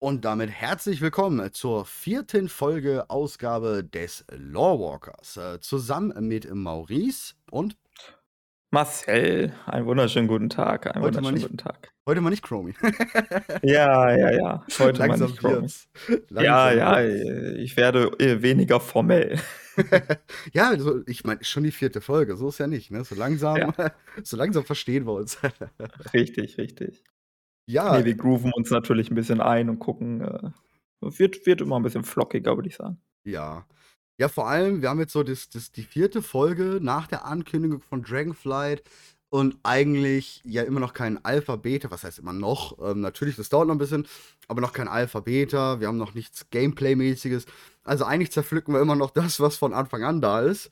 Und damit herzlich willkommen zur vierten Folge Ausgabe des Lawwalkers. Äh, zusammen mit Maurice und Marcel. Einen wunderschönen guten Tag. Heute Einen mal wunderschönen nicht- guten Tag. heute mal nicht Chromie. Ja, ja, ja. Heute mal Langsam nicht Chrome. wird's. Ja, Langsam ja, wird's. ich werde äh, weniger formell. ja, also, ich meine, schon die vierte Folge, so ist ja nicht, ne? So langsam, so langsam verstehen wir uns. Richtig, richtig. Ja, Nee, wir grooven uns natürlich ein bisschen ein und gucken. Äh, wird, wird immer ein bisschen flockiger, würde ich sagen. Ja. Ja, vor allem, wir haben jetzt so das, das, die vierte Folge nach der Ankündigung von Dragonflight und eigentlich ja immer noch kein Alpha-Beta. Was heißt immer noch? Ähm, natürlich, das dauert noch ein bisschen, aber noch kein Alpha-Beta. Wir haben noch nichts Gameplay-mäßiges. Also eigentlich zerpflücken wir immer noch das, was von Anfang an da ist.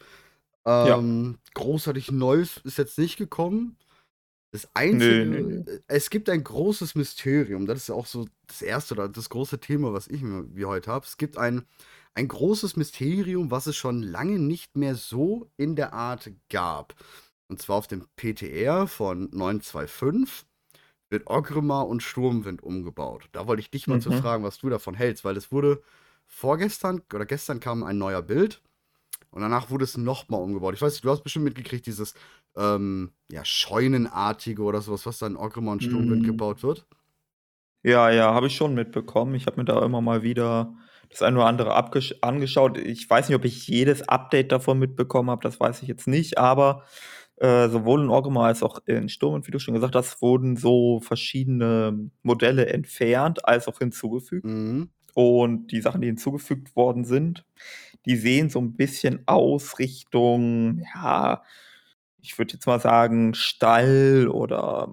Ähm, Großartig Neues ist jetzt nicht gekommen. Das Einzige, Nö, nö, nö. es gibt ein großes Mysterium. Das ist ja auch so das erste oder das große Thema, was ich mir wie heute habe. Es gibt ein, ein großes Mysterium, was es schon lange nicht mehr so in der Art gab. Und zwar auf dem PTR von 925 wird Ogrimmar und Sturmwind umgebaut. Da wollte ich dich mal zu Mhm. fragen, was du davon hältst, weil es wurde vorgestern oder gestern kam ein neuer Bild und danach wurde es nochmal umgebaut. Ich weiß nicht, du hast bestimmt mitgekriegt, dieses ähm, ja, Scheunenartige oder sowas, was da in und Sturmwind Mhm. gebaut wird. Ja, ja, habe ich schon mitbekommen. Ich habe mir da immer mal wieder das eine oder andere angeschaut. Ich weiß nicht, ob ich jedes Update davon mitbekommen habe, das weiß ich jetzt nicht, aber äh, sowohl in Orgrimmar als auch in Sturm, wie du schon gesagt hast, wurden so verschiedene Modelle entfernt als auch hinzugefügt. Mhm. Und die Sachen, die hinzugefügt worden sind, die sehen so ein bisschen aus Richtung, ja, ich würde jetzt mal sagen, Stall oder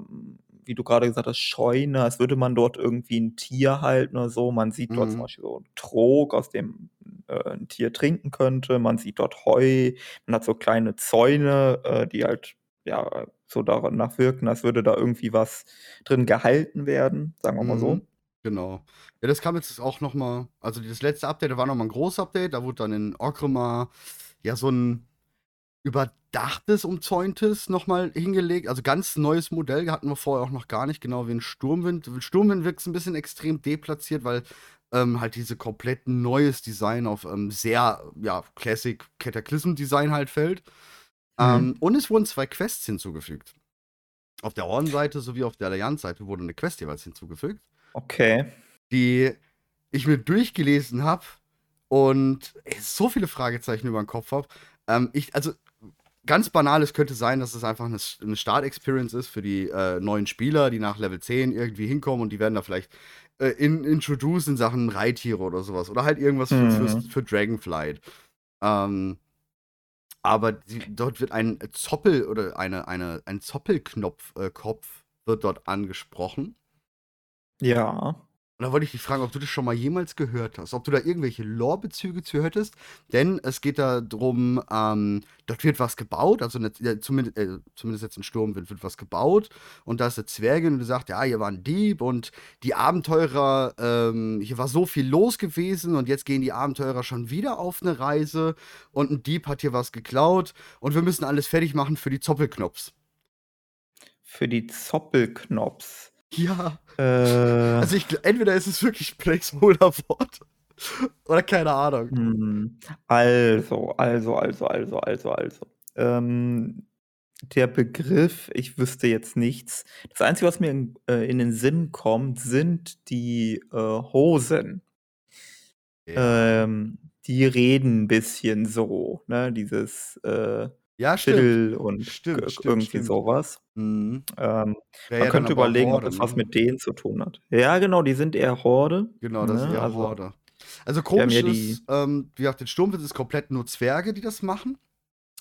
wie du gerade gesagt hast, Scheune, als würde man dort irgendwie ein Tier halten oder so. Man sieht dort zum Mhm. Beispiel so einen Trog, aus dem äh, ein Tier trinken könnte. Man sieht dort Heu, man hat so kleine Zäune, äh, die halt ja so danach wirken, als würde da irgendwie was drin gehalten werden, sagen wir mal so. Mhm. Genau. Ja, das kam jetzt auch noch mal, also das letzte Update, da war noch mal ein großes Update, da wurde dann in Orgrimmar ja so ein überdachtes, umzäuntes noch mal hingelegt, also ganz neues Modell, hatten wir vorher auch noch gar nicht, genau wie in Sturmwind. Sturmwind wirkt ein bisschen extrem deplatziert, weil ähm, halt diese komplett neues Design auf ähm, sehr, ja, Classic Cataclysm Design halt fällt. Mhm. Ähm, und es wurden zwei Quests hinzugefügt. Auf der Horn-Seite sowie auf der Allianz-Seite wurde eine Quest jeweils hinzugefügt Okay. die ich mir durchgelesen habe und ey, so viele Fragezeichen über den Kopf habe. Ähm, ich, also ganz banal, es könnte sein, dass es einfach eine, eine Start-Experience ist für die äh, neuen Spieler, die nach Level 10 irgendwie hinkommen und die werden da vielleicht äh, in, introduced in Sachen Reittiere oder sowas. Oder halt irgendwas für, Mhm. fürs- für Dragonflight. Ähm, aber die, dort wird ein Zoppel oder eine, eine, ein Zoppelknopf, äh, Kopf wird dort angesprochen. Ja. Und da wollte ich dich fragen, ob du das schon mal jemals gehört hast, ob du da irgendwelche Lore-Bezüge zu hättest. Denn es geht da drum, ähm, dort wird was gebaut, also ne, ja, zumindest, äh, zumindest jetzt in Sturmwind wird was gebaut. Und da ist eine Zwergin und die sagt, ja, hier war ein Dieb und die Abenteurer, ähm, hier war so viel los gewesen und jetzt gehen die Abenteurer schon wieder auf eine Reise und ein Dieb hat hier was geklaut und wir müssen alles fertig machen für die Zoppelknops. Für die Zoppelknops. Ja. Äh, Also ich, entweder ist es wirklich Placeholder-Wort oder keine Ahnung. hm, also, also, also, also, also, also. Ähm, der Begriff, ich wüsste jetzt nichts. Das Einzige, was mir in, äh, in den Sinn kommt, sind die äh, Hosen. Ja, Ähm, die reden ein bisschen so, ne? Dieses äh, ja stimmt. Fiddle und Stimmt, stimmt, irgendwie stimmt. sowas. Mhm. Ähm, man ja könnte überlegen, ob Horde, das was ne? mit denen zu tun hat. Ja, genau, die sind eher Horde. Genau, das ist Ne? eher Also, Horde. Also komisch ja ist, ähm, wie gesagt, den Sturmwind ist komplett nur Zwerge, die das machen.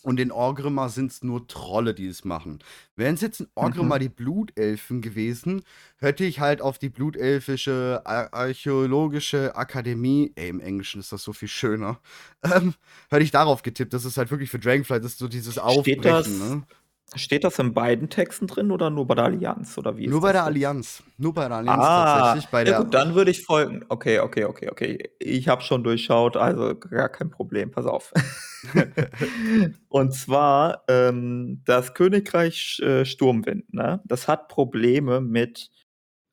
Und in Orgrimmar sind es nur Trolle, die es machen. Wären es jetzt in Orgrimmar Mhm. die Blutelfen gewesen, hätte ich halt auf die blutelfische Ar Archäologische Akademie, ey, im Englischen ist das so viel schöner, ähm, hätte ich darauf getippt. Das ist halt wirklich für Dragonflight, das ist so dieses Steht Aufbrechen, das, ne? Steht das in beiden Texten drin oder nur bei der Allianz? Oder wie Nur bei der? Allianz. Nur bei der Allianz Ah, tatsächlich. Bei ja gut, dann würde ich folgen. Okay, okay, okay, okay. Ich habe schon durchschaut, also gar kein Problem. Pass auf. Und zwar ähm, das Königreich äh, Sturmwind, ne? Das hat Probleme mit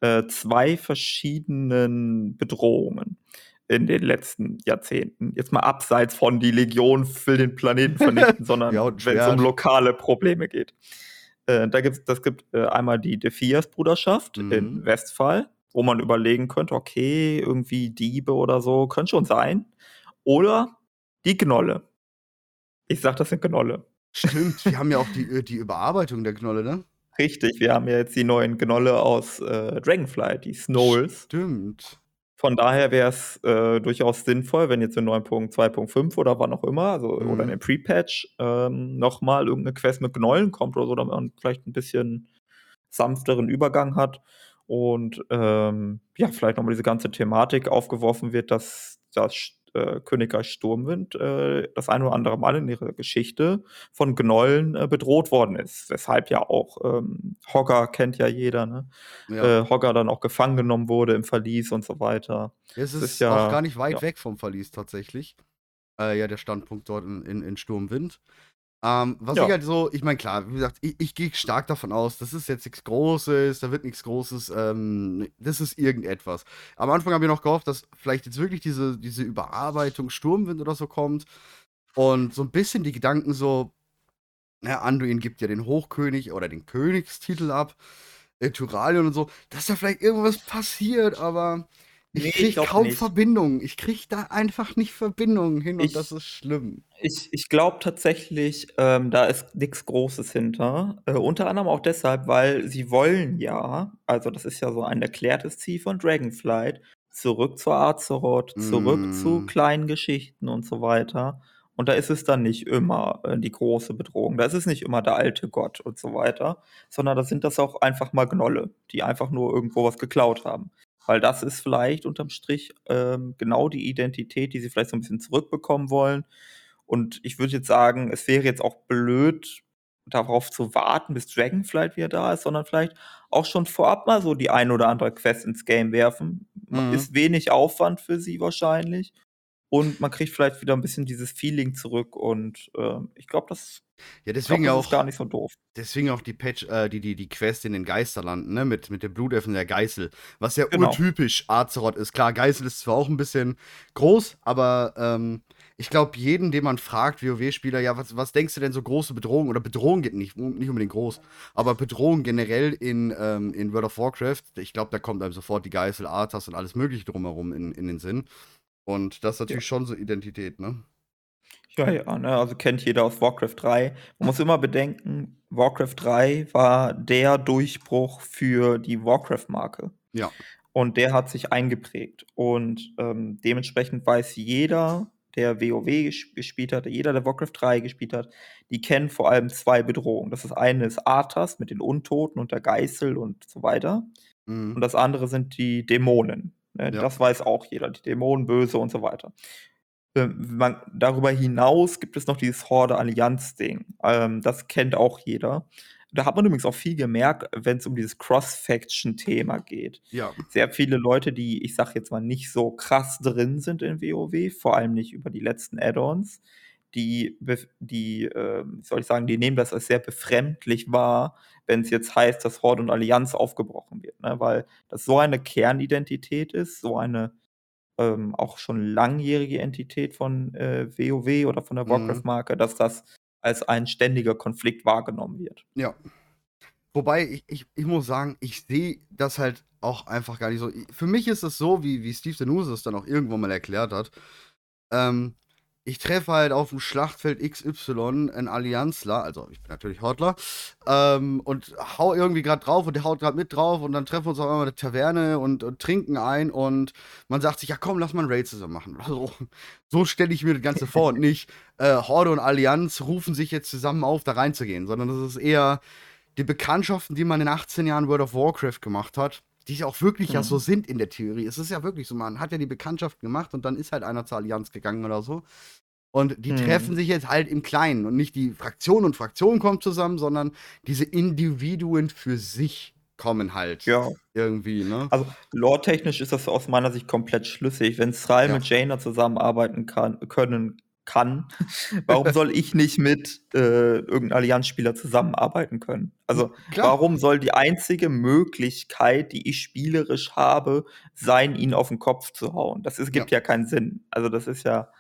äh, zwei verschiedenen Bedrohungen in den letzten Jahrzehnten. Jetzt mal abseits von die Legion will den Planeten vernichten, sondern Ja, wenn es um lokale Probleme geht. Äh, da gibt's, das gibt äh, einmal die Defias-Bruderschaft in Mhm. Westphal, wo man überlegen könnte, okay, irgendwie Diebe oder so, könnte schon sein. Oder die Gnolle. Ich sag, das sind Gnolle. Stimmt, wir haben ja auch die, äh, die Überarbeitung der Gnolle, ne? Richtig, wir haben ja jetzt die neuen Gnolle aus äh, Dragonflight, die Snowls. Stimmt. Von daher wäre es äh, durchaus sinnvoll, wenn jetzt in 9.2.5 oder wann auch immer, also oder in Mhm. dem Pre-Patch, ähm, nochmal irgendeine Quest mit Gnollen kommt oder so, damit man vielleicht ein bisschen sanfteren Übergang hat. Und ähm, ja, vielleicht nochmal diese ganze Thematik aufgeworfen wird, dass das äh, Königreich Sturmwind äh, das ein oder andere Mal in ihrer Geschichte von Gnollen äh, bedroht worden ist. Weshalb ja auch ähm, Hogger kennt ja jeder, ne? Ja. Äh, Hogger dann auch gefangen genommen wurde im Verlies und so weiter. Es ist, ist ja- auch gar nicht weit ja. weg vom Verlies tatsächlich. Äh, ja, der Standpunkt dort in, in, in Sturmwind. Ähm, was Ja. ich halt so, ich meine, klar, wie gesagt, ich, ich gehe stark davon aus, das ist jetzt nichts Großes, da wird nichts Großes, ähm, das ist irgendetwas. Am Anfang habe ich noch gehofft, dass vielleicht jetzt wirklich diese, diese Überarbeitung Sturmwind oder so kommt und so ein bisschen die Gedanken so, na, Anduin gibt ja den Hochkönig oder den Königstitel ab, äh, Tyralion und so, dass da vielleicht irgendwas passiert, aber Nee, ich krieg glaub kaum nicht. Verbindungen. Ich krieg da einfach nicht Verbindungen hin und Ich- das ist schlimm. Ich, ich glaube tatsächlich, ähm, da ist nichts Großes hinter. Äh, unter anderem auch deshalb, weil sie wollen ja, also das ist ja so ein erklärtes Ziel von Dragonflight, zurück zu Azeroth, zurück Mm. zu kleinen Geschichten und so weiter. Und da ist es dann nicht immer äh, die große Bedrohung. Da ist es nicht immer der alte Gott und so weiter, sondern da sind das auch einfach mal Gnolle, die einfach nur irgendwo was geklaut haben. Weil das ist vielleicht unterm Strich ähm, genau die Identität, die sie vielleicht so ein bisschen zurückbekommen wollen. Und ich würde jetzt sagen, es wäre jetzt auch blöd, darauf zu warten, bis Dragonflight wieder da ist, sondern vielleicht auch schon vorab mal so die ein oder andere Quest ins Game werfen. Mhm. Ist wenig Aufwand für sie wahrscheinlich. Und man kriegt vielleicht wieder ein bisschen dieses Feeling zurück. Und ähm, ich glaube, das, Ja, ich glaub, deswegen das ja ist auch, gar nicht so doof. deswegen auch die Patch, äh, die, die, die Quest in den Geisterlanden, ne, mit, mit dem Blutöffnen der Geißel. Was ja Genau. urtypisch Azeroth ist. Klar, Geißel ist zwar auch ein bisschen groß, aber ähm, ich glaube, jeden, den man fragt, WoW-Spieler, ja, was, was denkst du denn so große Bedrohungen? Oder Bedrohungen geht nicht, nicht unbedingt groß, aber Bedrohungen generell in, ähm, in World of Warcraft, ich glaube, da kommt einem sofort die Geißel, Arthas und alles Mögliche drumherum in, in den Sinn. Und das ist natürlich schon so Identität, ne? Ja, ja, ne, also kennt jeder aus Warcraft 3. Man muss immer bedenken, Warcraft 3 war der Durchbruch für die Warcraft-Marke. Ja. Und der hat sich eingeprägt. Und ähm, dementsprechend weiß jeder, der WoW ges- gespielt hat, jeder, der Warcraft 3 gespielt hat, die kennen vor allem zwei Bedrohungen. Das ist eine ist Arthas mit den Untoten und der Geißel und so weiter. Mhm. Und das andere sind die Dämonen. Ne? Ja. Das weiß auch jeder. Die Dämonen, Böse und so weiter. Ähm, man, darüber hinaus gibt es noch dieses Horde-Allianz-Ding. Ähm, das kennt auch jeder. Da hat man übrigens auch viel gemerkt, wenn es um dieses Cross-Faction-Thema geht. Ja. Sehr viele Leute, die, ich sag jetzt mal, nicht so krass drin sind in WoW, vor allem nicht über die letzten Add-ons, die, die äh, wie soll ich sagen, die nehmen das als sehr befremdlich wahr, wenn es jetzt heißt, dass Horde und Allianz aufgebrochen wird. Ne? Weil das so eine Kernidentität ist, so eine ähm, auch schon langjährige Entität von äh, WoW oder von der Mhm. Warcraft-Marke, dass das als ein ständiger Konflikt wahrgenommen wird. Ja. Wobei, ich, ich, ich muss sagen, ich sehe das halt auch einfach gar nicht so. Für mich ist es so, wie, wie Steve Denuse es dann auch irgendwann mal erklärt hat. Ähm, ich treffe halt auf dem Schlachtfeld XY einen Allianzler, also ich bin natürlich Hortler, ähm, und hau irgendwie gerade drauf und der haut gerade mit drauf und dann treffen wir uns auf einmal in der Taverne und, und trinken ein und man sagt sich, ja komm, lass mal ein Raid zusammen machen. Also, so stelle ich mir das Ganze vor und nicht äh, Horde und Allianz rufen sich jetzt zusammen auf, da reinzugehen, sondern das ist eher die Bekanntschaften, die man in 18 Jahren World of Warcraft gemacht hat, die ja auch wirklich ja Mhm. so sind in der Theorie. Es ist ja wirklich so, man hat ja die Bekanntschaften gemacht und dann ist halt einer zur Allianz gegangen oder so. Und die Mhm. treffen sich jetzt halt im Kleinen und nicht die Fraktion und Fraktion kommt zusammen, sondern diese Individuen für sich kommen halt Ja. irgendwie, ne? Also lore-technisch ist das aus meiner Sicht komplett schlüssig. Wenn Thrall Ja. mit Jaina zusammenarbeiten kann, können kann, warum soll ich nicht mit äh, irgendeinem Allianz-Spieler zusammenarbeiten können? Also Klar. warum soll die einzige Möglichkeit, die ich spielerisch habe, sein, ihn auf den Kopf zu hauen? Das ist, gibt ja. ja keinen Sinn. Also das ist ja,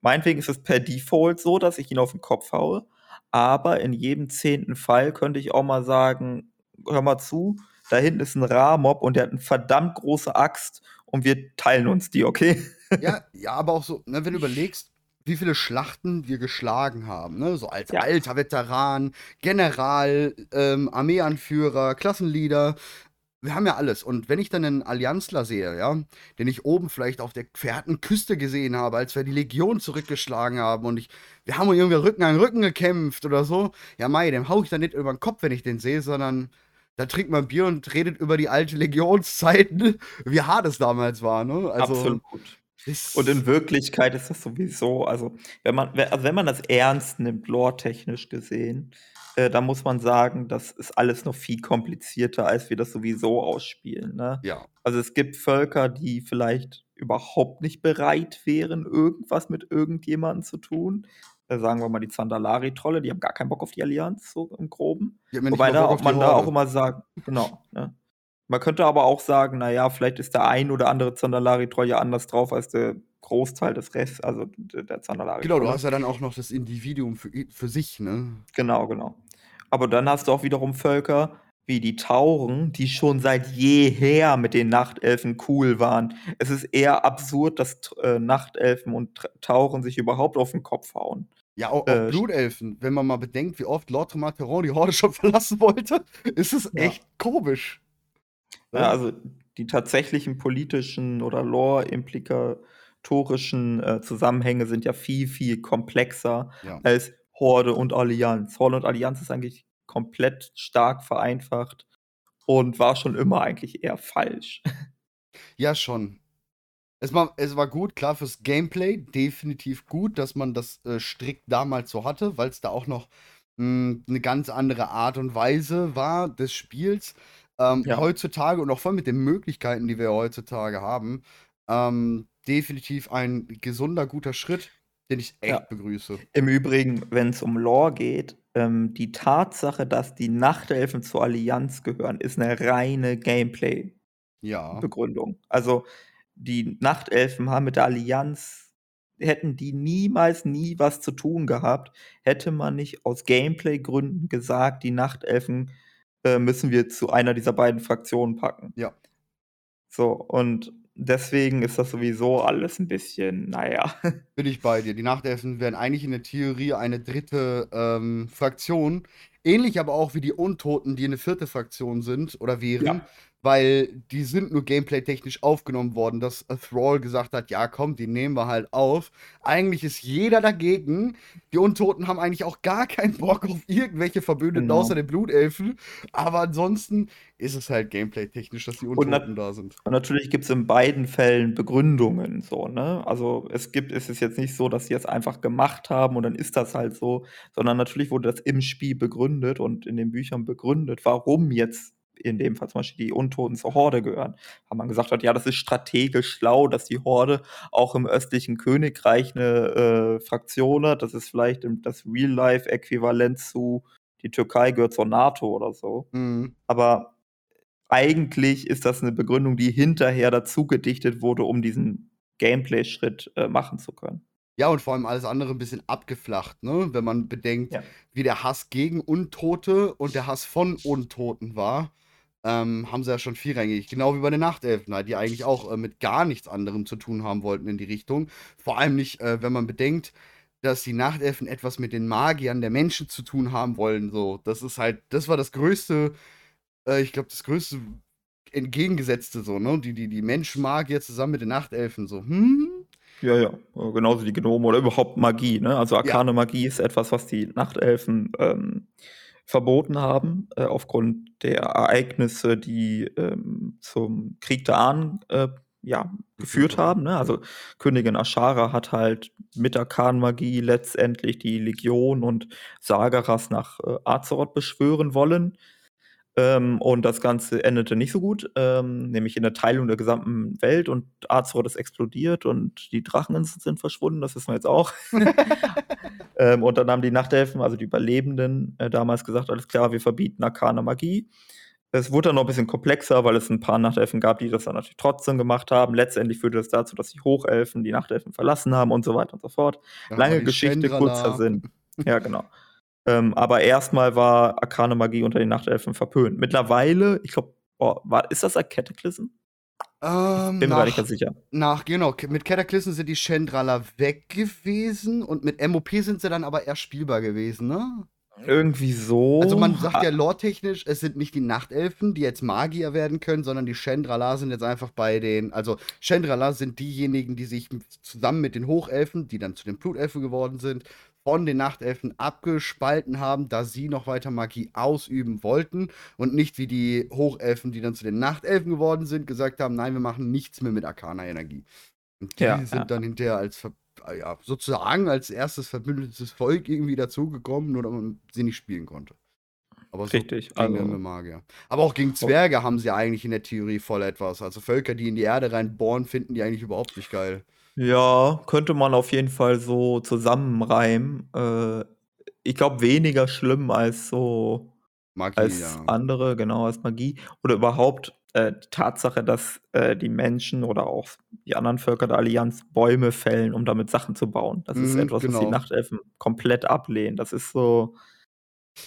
meinetwegen ist es per Default so, dass ich ihn auf den Kopf haue, aber in jedem zehnten Fall könnte ich auch mal sagen, hör mal zu, da hinten ist ein Ra-Mob und der hat eine verdammt große Axt und wir teilen uns die, okay? Ja, ja, aber auch so, ne, wenn du überlegst, wie viele Schlachten wir geschlagen haben, ne? So als Ja. alter Veteran, General, ähm, Armeeanführer, Klassenleader. Wir haben ja alles. Und wenn ich dann einen Allianzler sehe, ja, den ich oben vielleicht auf der gefährten Küste gesehen habe, als wir die Legion zurückgeschlagen haben und ich, wir haben irgendwie Rücken an Rücken gekämpft oder so, ja, Mai, dem hau ich dann nicht über den Kopf, wenn ich den sehe, sondern da trinkt man Bier und redet über die alte Legionszeiten, wie hart es damals war, ne? Also, Absolut. Und in Wirklichkeit ist das sowieso, also wenn man, also wenn man das ernst nimmt, lore-technisch gesehen, äh, dann muss man sagen, das ist alles noch viel komplizierter, als wir das sowieso ausspielen. Ne? ja. Also es gibt Völker, die vielleicht überhaupt nicht bereit wären, irgendwas mit irgendjemandem zu tun. Äh, sagen wir mal die Zandalari-Trolle, die haben gar keinen Bock auf die Allianz, so im Groben. Wobei da auch, man da auch immer sagt, genau. Ne? Man könnte aber auch sagen, naja, vielleicht ist der ein oder andere Zandalari-Troll ja anders drauf als der Großteil des Rests, also der Zandalari. Genau, du hast ja dann auch noch das Individuum für, für sich, ne? Genau, genau. Aber dann hast du auch wiederum Völker wie die Tauren, die schon seit jeher mit den Nachtelfen cool waren. Es ist eher absurd, dass äh, Nachtelfen und Tauren sich überhaupt auf den Kopf hauen. Ja, auch, auch Äh, Blutelfen. Wenn man mal bedenkt, wie oft Lord Tomateron die Horde schon verlassen wollte, ist es Ja. echt komisch. Ja, also die tatsächlichen politischen oder lore-implikatorischen äh, Zusammenhänge sind ja viel, viel komplexer Ja. als Horde und Allianz. Horde und Allianz ist eigentlich komplett stark vereinfacht und war schon immer eigentlich eher falsch. Ja, schon. Es war, es war gut, klar, fürs Gameplay definitiv gut, dass man das äh, strikt damals so hatte, weil es da auch noch mh, eine ganz andere Art und Weise war des Spiels. Ähm, Ja. Heutzutage und auch voll mit den Möglichkeiten, die wir heutzutage haben, ähm, definitiv ein gesunder, guter Schritt, den ich echt Ja. begrüße. Im Übrigen, wenn es um Lore geht, ähm, die Tatsache, dass die Nachtelfen zur Allianz gehören, ist eine reine Gameplay. Ja. Begründung. Also die Nachtelfen haben mit der Allianz, hätten die niemals nie was zu tun gehabt, hätte man nicht aus Gameplay-Gründen gesagt, die Nachtelfen äh, müssen wir zu einer dieser beiden Fraktionen packen. Ja. So, und deswegen ist das sowieso alles ein bisschen, naja. Bin ich bei dir. Die Nachtelfen wären eigentlich in der Theorie eine dritte ähm, Fraktion. Ähnlich aber auch wie die Untoten, die eine vierte Fraktion sind oder wären. Ja. Weil die sind nur gameplay-technisch aufgenommen worden, dass Thrall gesagt hat, ja komm, die nehmen wir halt auf. Eigentlich ist jeder dagegen. Die Untoten haben eigentlich auch gar keinen Bock auf irgendwelche Verbündeten Genau. außer den Blutelfen. Aber ansonsten ist es halt gameplay-technisch, dass die Untoten da sind. Und natürlich gibt es in beiden Fällen Begründungen, so, ne? Also es gibt, es ist jetzt nicht so, dass sie es einfach gemacht haben und dann ist das halt so, sondern natürlich wurde das im Spiel begründet und in den Büchern begründet, warum jetzt in dem Fall zum Beispiel die Untoten zur Horde gehören. Haben man gesagt hat, ja, das ist strategisch schlau, dass die Horde auch im östlichen Königreich eine äh, Fraktion hat. Das ist vielleicht das Real-Life-Äquivalent zu die Türkei gehört zur NATO oder so. Mhm. Aber eigentlich ist das eine Begründung, die hinterher dazu gedichtet wurde, um diesen Gameplay-Schritt äh, machen zu können. Ja, und vor allem alles andere ein bisschen abgeflacht, ne? Wenn man bedenkt, Ja. wie der Hass gegen Untote und der Hass von Untoten war, ähm, haben sie ja schon vierrangig. Genau wie bei den Nachtelfen, halt, die eigentlich auch äh, mit gar nichts anderem zu tun haben wollten in die Richtung. Vor allem nicht, äh, wenn man bedenkt, dass die Nachtelfen etwas mit den Magiern der Menschen zu tun haben wollen. So, das ist halt, das war das größte, äh, ich glaube, das größte entgegengesetzte so, ne? Die, die, die Menschenmagier zusammen mit den Nachtelfen, so, hm? Ja, ja. Äh, Genauso die Gnome oder überhaupt Magie. Ne? Also arkane Magie ist etwas, was die Nachtelfen ähm, verboten haben, äh, aufgrund der Ereignisse, die ähm, zum Krieg der Ahnen äh, ja, geführt haben. Ne? Also Königin Ashara hat halt mit Arkanmagie letztendlich die Legion und Sagaras nach äh, Azeroth beschwören wollen. Ähm, und das Ganze endete nicht so gut, ähm, nämlich in der Teilung der gesamten Welt und Azeroth ist explodiert und die Drachen sind verschwunden, das wissen wir jetzt auch. ähm, und dann haben die Nachtelfen, also die Überlebenden, äh, damals gesagt, alles klar, wir verbieten arkane Magie. Es wurde dann noch ein bisschen komplexer, weil es ein paar Nachtelfen gab, die das dann natürlich trotzdem gemacht haben. Letztendlich führte das dazu, dass die Hochelfen die Nachtelfen verlassen haben und so weiter und so fort. Ja, Lange Geschichte, kurzer Sinn. Ja, genau. Ähm, aber erstmal war arkane Magie unter den Nachtelfen verpönt. Mittlerweile, ich glaube, oh, ist das ein Cataclysm? Ähm, Bin mir gar nicht ganz sicher. Nach, genau, mit Cataclysm sind die Chandrala weg gewesen und mit MOP sind sie dann aber eher spielbar gewesen, ne? Irgendwie so. Also man sagt ja lore-technisch, es sind nicht die Nachtelfen, die jetzt Magier werden können, sondern die Chandrala sind jetzt einfach bei den, also Chandrala sind diejenigen, die sich zusammen mit den Hochelfen, die dann zu den Blutelfen geworden sind, von den Nachtelfen abgespalten haben, da sie noch weiter Magie ausüben wollten und nicht wie die Hochelfen, die dann zu den Nachtelfen geworden sind, gesagt haben, nein, wir machen nichts mehr mit arkaner Energie. Und die ja, sind ja. dann hinterher als ja, sozusagen als erstes verbündetes Volk irgendwie dazugekommen, nur damit man sie nicht spielen konnte. Aber so Richtig, also. Magier. Aber auch gegen Zwerge haben sie eigentlich in der Theorie voll etwas. Also Völker, die in die Erde reinbohren, finden die eigentlich überhaupt nicht geil. Ja, könnte man auf jeden Fall so zusammenreimen. Äh, ich glaube, weniger schlimm als so Magie, als ja. andere, genau, als Magie. Oder überhaupt äh, die Tatsache, dass äh, die Menschen oder auch die anderen Völker der Allianz Bäume fällen, um damit Sachen zu bauen. Das ist Mhm, etwas, was die genau. Nachtelfen komplett ablehnen. Das ist so,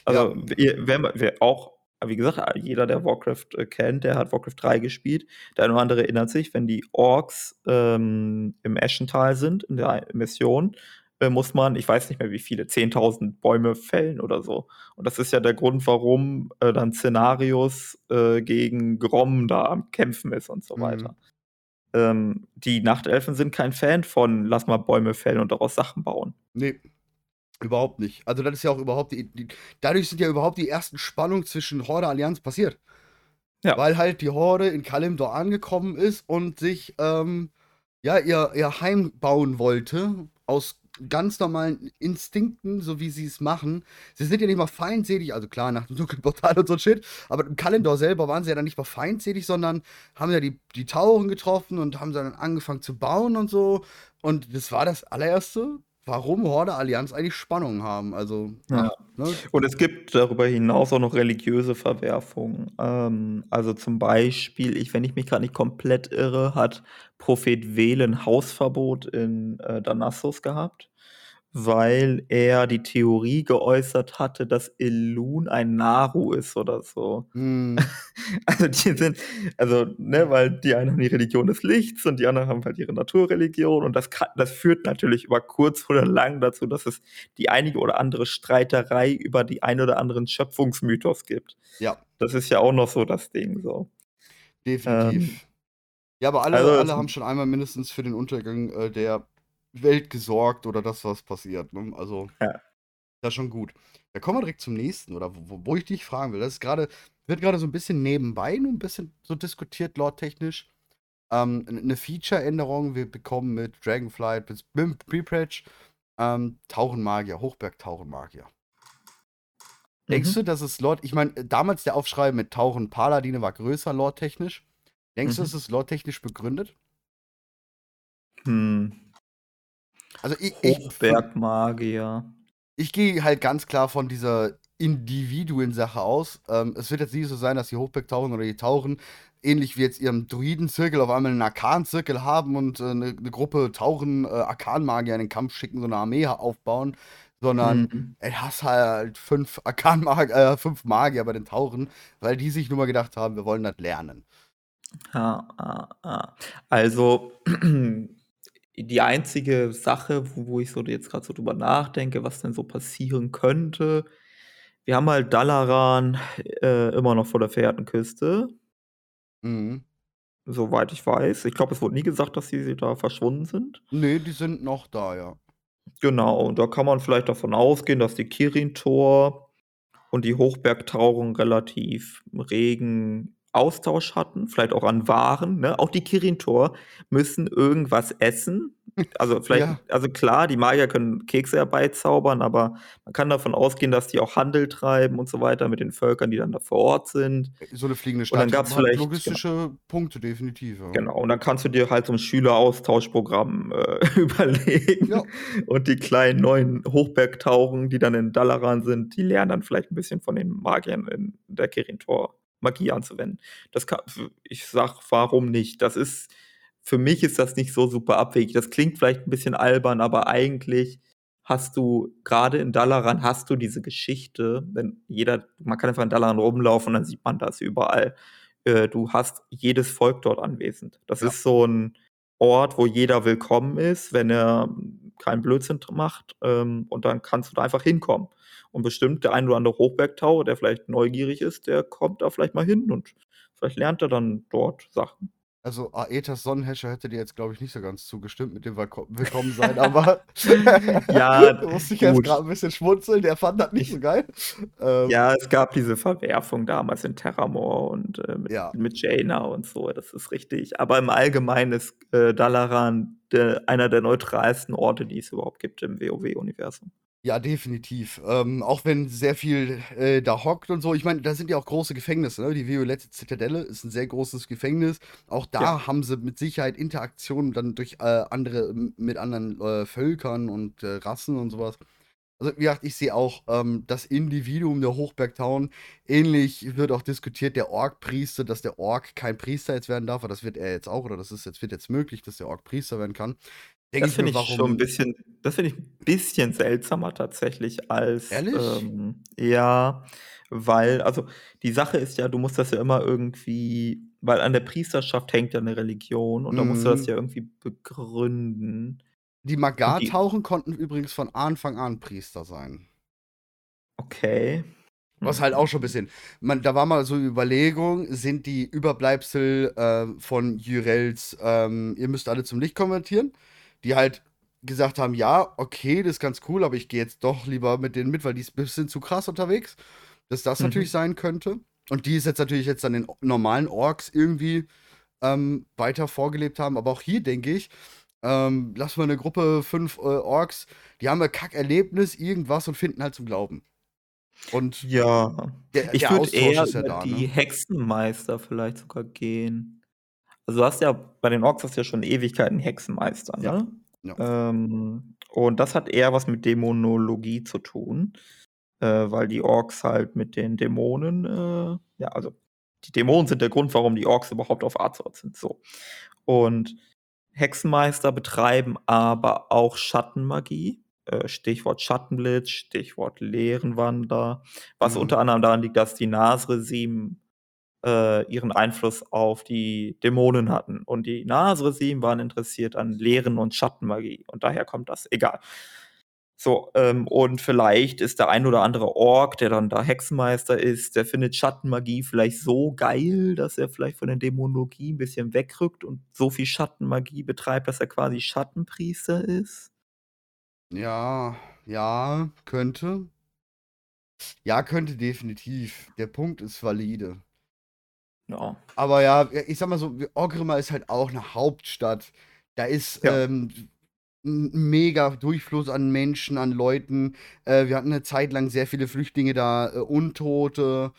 Ja. also, wenn man wer auch wie gesagt, jeder, der Warcraft äh, kennt, der hat Warcraft 3 gespielt. Der eine oder andere erinnert sich, wenn die Orks ähm, im Eschental sind, in der Mission, äh, muss man, ich weiß nicht mehr wie viele, 10.000 Bäume fällen oder so. Und das ist ja der Grund, warum äh, dann Szenarios äh, gegen Grom da am Kämpfen ist und so mhm. weiter. Ähm, die Nachtelfen sind kein Fan von, lass mal Bäume fällen und daraus Sachen bauen. Nee, Überhaupt nicht. Also das ist ja auch überhaupt die, die dadurch sind ja überhaupt die ersten Spannungen zwischen Horde Allianz passiert. Ja. Weil halt die Horde in Kalimdor angekommen ist und sich ähm, ja ihr, ihr Heim bauen wollte aus ganz normalen Instinkten, so wie sie es machen. Sie sind ja nicht mal feindselig, also klar, nach dem Dunkelportal und so Shit, aber im Kalendor selber waren sie ja dann nicht mal feindselig, sondern haben ja die, die Tauren getroffen und haben dann angefangen zu bauen und so. Und das war das allererste, warum Horde Allianz eigentlich Spannungen haben. Also, ja. ne? Und es gibt darüber hinaus auch noch religiöse Verwerfungen. Ähm, also zum Beispiel, ich, wenn ich mich gerade nicht komplett irre, hat Prophet Velen Hausverbot in äh, Danassos gehabt weil er die Theorie geäußert hatte, dass Elun ein Naru ist oder so. Mm. Also die sind, also, ne, weil die einen haben die Religion des Lichts und die anderen haben halt ihre Naturreligion und das, das führt natürlich über kurz oder lang dazu, dass es die einige oder andere Streiterei über die ein oder anderen Schöpfungsmythos gibt. Ja. Das ist ja auch noch so das Ding so. Definitiv. Ähm, ja, aber alle, also, alle haben schon einmal mindestens für den Untergang äh, der Welt gesorgt oder das, was passiert. Ne? Also, ja. das ist schon gut. Da kommen wir direkt zum nächsten, oder wo, wo ich dich fragen will. Das ist gerade, wird gerade so ein bisschen nebenbei, nur ein bisschen so diskutiert, lore-technisch. Ähm, eine Feature-Änderung. Wir bekommen mit Dragonflight, mit Prepratch ähm, Tauchenmagier, Hochberg-Tauchenmagier. Mhm. Denkst du, dass es Lord, ich meine, damals der Aufschrei mit Tauchen Paladine war größer, lore-technisch. Denkst mhm. du, es ist lore-technisch begründet? Hm. Also ich, Hochbergmagier. Ich, ich gehe halt ganz klar von dieser Individuen-Sache aus. Ähm, es wird jetzt nicht so sein, dass die Hochbergtauchen oder die Tauchen ähnlich wie jetzt ihrem Druiden-Zirkel auf einmal einen Arkan-Zirkel haben und äh, eine, eine, Gruppe Tauchen, äh, Arkan-Magier in den Kampf schicken, so eine Armee aufbauen, sondern mhm. du hast halt fünf Arkan-Magier, äh, fünf Magier bei den Tauchen, weil die sich nur mal gedacht haben, wir wollen das lernen. Ja. Also die einzige Sache, wo, wo ich so jetzt gerade so drüber nachdenke, was denn so passieren könnte, wir haben halt Dalaran äh, immer noch vor der Fährtenküste. Mhm. Soweit ich weiß. Ich glaube, es wurde nie gesagt, dass sie da verschwunden sind. Nee, die sind noch da, ja. Genau, und da kann man vielleicht davon ausgehen, dass die Kirin-Tor und die Hochbergtauchen relativ regen Austausch hatten, vielleicht auch an Waren. Ne? Auch die Kirin-Tor müssen irgendwas essen, Also, vielleicht Ja. also klar, die Magier können Kekse herbeizaubern, aber man kann davon ausgehen, dass die auch Handel treiben und so weiter mit den Völkern, die dann da vor Ort sind. So 'ne fliegende Und dann Stadt gab's hat vielleicht genau. logistische Punkte, definitiv, ja. Genau, und dann kannst du dir halt so 'n Schüleraustauschprogramm, äh, überlegen. Ja. Und die kleinen neuen Hochbergtauchen, die dann in Dalaran sind, die lernen dann vielleicht 'n bisschen von den Magiern in der Kirin Tor Magie anzuwenden. Das ka f ich sage, warum nicht? Das ist für mich ist das nicht so super abwegig. Das klingt vielleicht 'n bisschen albern, aber eigentlich hast du grade in Dalaran hast du diese Geschichte, wenn jeder man kann einfach in Dalaran rumlaufen und dann sieht man das überall. Äh, du hast jedes Volk dort anwesend. Das Ja. ist so 'n Ort, wo jeder willkommen ist, wenn er keinen Blödsinn macht, ähm, und dann kannst du da einfach hinkommen. Und bestimmt der ein oder andere Hochbergtaucher, der vielleicht neugierig ist, der kommt da vielleicht mal hin und vielleicht lernt er dann dort Sachen. Also, Aetas Sonnenhäscher hätte dir jetzt, glaube ich, nicht so ganz zugestimmt mit dem Willko Willkommensein, aber Ja, da musste ich jetzt gut. grad 'n bisschen schmunzeln, der fand das nicht so geil. Ähm Ja, es gab diese Verwerfung damals in Terramor und, äh, mit Ja. mit Jaina und so, das ist richtig. Aber im Allgemeinen ist, äh, Dalaran de einer der neutralsten Orte, die es überhaupt gibt im WoW-Universum. Ja, definitiv. Ähm, auch wenn sehr viel, äh, da hockt und so. Ich meine, da sind ja auch große Gefängnisse, ne? Die violette Zitadelle ist 'n sehr großes Gefängnis. Auch da Ja. haben sie mit Sicherheit Interaktionen dann durch, äh, andere mit anderen, äh, Völkern und, äh, Rassen und so was. Also, wie gesagt, ich sehe auch, ähm, das Individuum der Hochbergtauchen ähnlich wird auch diskutiert, der Ork-Priester, dass der Ork kein Priester jetzt werden darf, aber das wird er jetzt auch oder das ist jetzt wird jetzt möglich, dass der Ork Priester werden kann. Denke Das ich finde ich schon 'n warum bisschen das finde ich 'n bisschen seltsamer tatsächlich als, Ehrlich? ähm ja, weil also, die Sache ist ja, du musst das ja immer irgendwie weil an der Priesterschaft hängt ja 'ne Religion und da musst du das Mhm. ja irgendwie begründen. Die Und die Magar-Tauchen konnten übrigens von Anfang an Priester sein. Okay. Was halt auch schon 'n Mhm. bisschen man da war mal so die Überlegung, sind die Überbleibsel, äh, von Jyrels, ähm, „Ihr müsst alle zum Licht konvertieren“, die halt gesagt haben: „Ja, okay, das ist ganz cool, aber ich gehe jetzt doch lieber mit denen mit, weil die ist bisschen zu krass unterwegs“, dass das natürlich Mhm. sein könnte. Und die es jetzt natürlich jetzt an den normalen Orks irgendwie, ähm, weiter vorgelebt haben. Aber auch hier denke ich, ähm, lass mal 'ne Gruppe 5, äh, Orks, die haben 'n Kackerlebnis, irgendwas und finden halt zum Glauben. Und Ja, der ich würde eher ist ja da, die ne? Hexenmeister vielleicht sogar gehen. Also, du hast ja bei den Orks hast du ja schon Ewigkeiten Hexenmeister, Ja, ne? ja. Ähm, und das hat eher was mit Dämonologie zu tun, äh, weil die Orks halt mit den Dämonen, äh ja, also, die Dämonen sind der Grund, warum die Orks überhaupt auf Azeroth sind, so. Und Hexenmeister betreiben aber auch Schattenmagie, äh, Stichwort Schattenblitz, Stichwort Leerenwander, was Mhm. unter anderem daran liegt, dass die Nasresim, äh, ihren Einfluss auf die Dämonen hatten. Und die Nasresim waren interessiert an Leeren und Schattenmagie und daher kommt das, egal. So, ähm, und vielleicht ist der ein oder andere Ork, der dann da Hexenmeister ist, der findet Schattenmagie vielleicht so geil, dass er vielleicht von der Dämonologie 'n bisschen wegrückt und so viel Schattenmagie betreibt, dass er quasi Schattenpriester ist? Ja, ja, könnte. Ja, könnte definitiv. Der Punkt ist valide. Ja. Aber ja, ich sage mal so, w Orgrimmar ist halt auch 'ne Hauptstadt. Da ist, Ja. ähm, 'n 'n mega Durchfluss an Menschen, an Leuten. Äh, wir hatten 'ne Zeit lang sehr viele Flüchtlinge da, äh, Untote.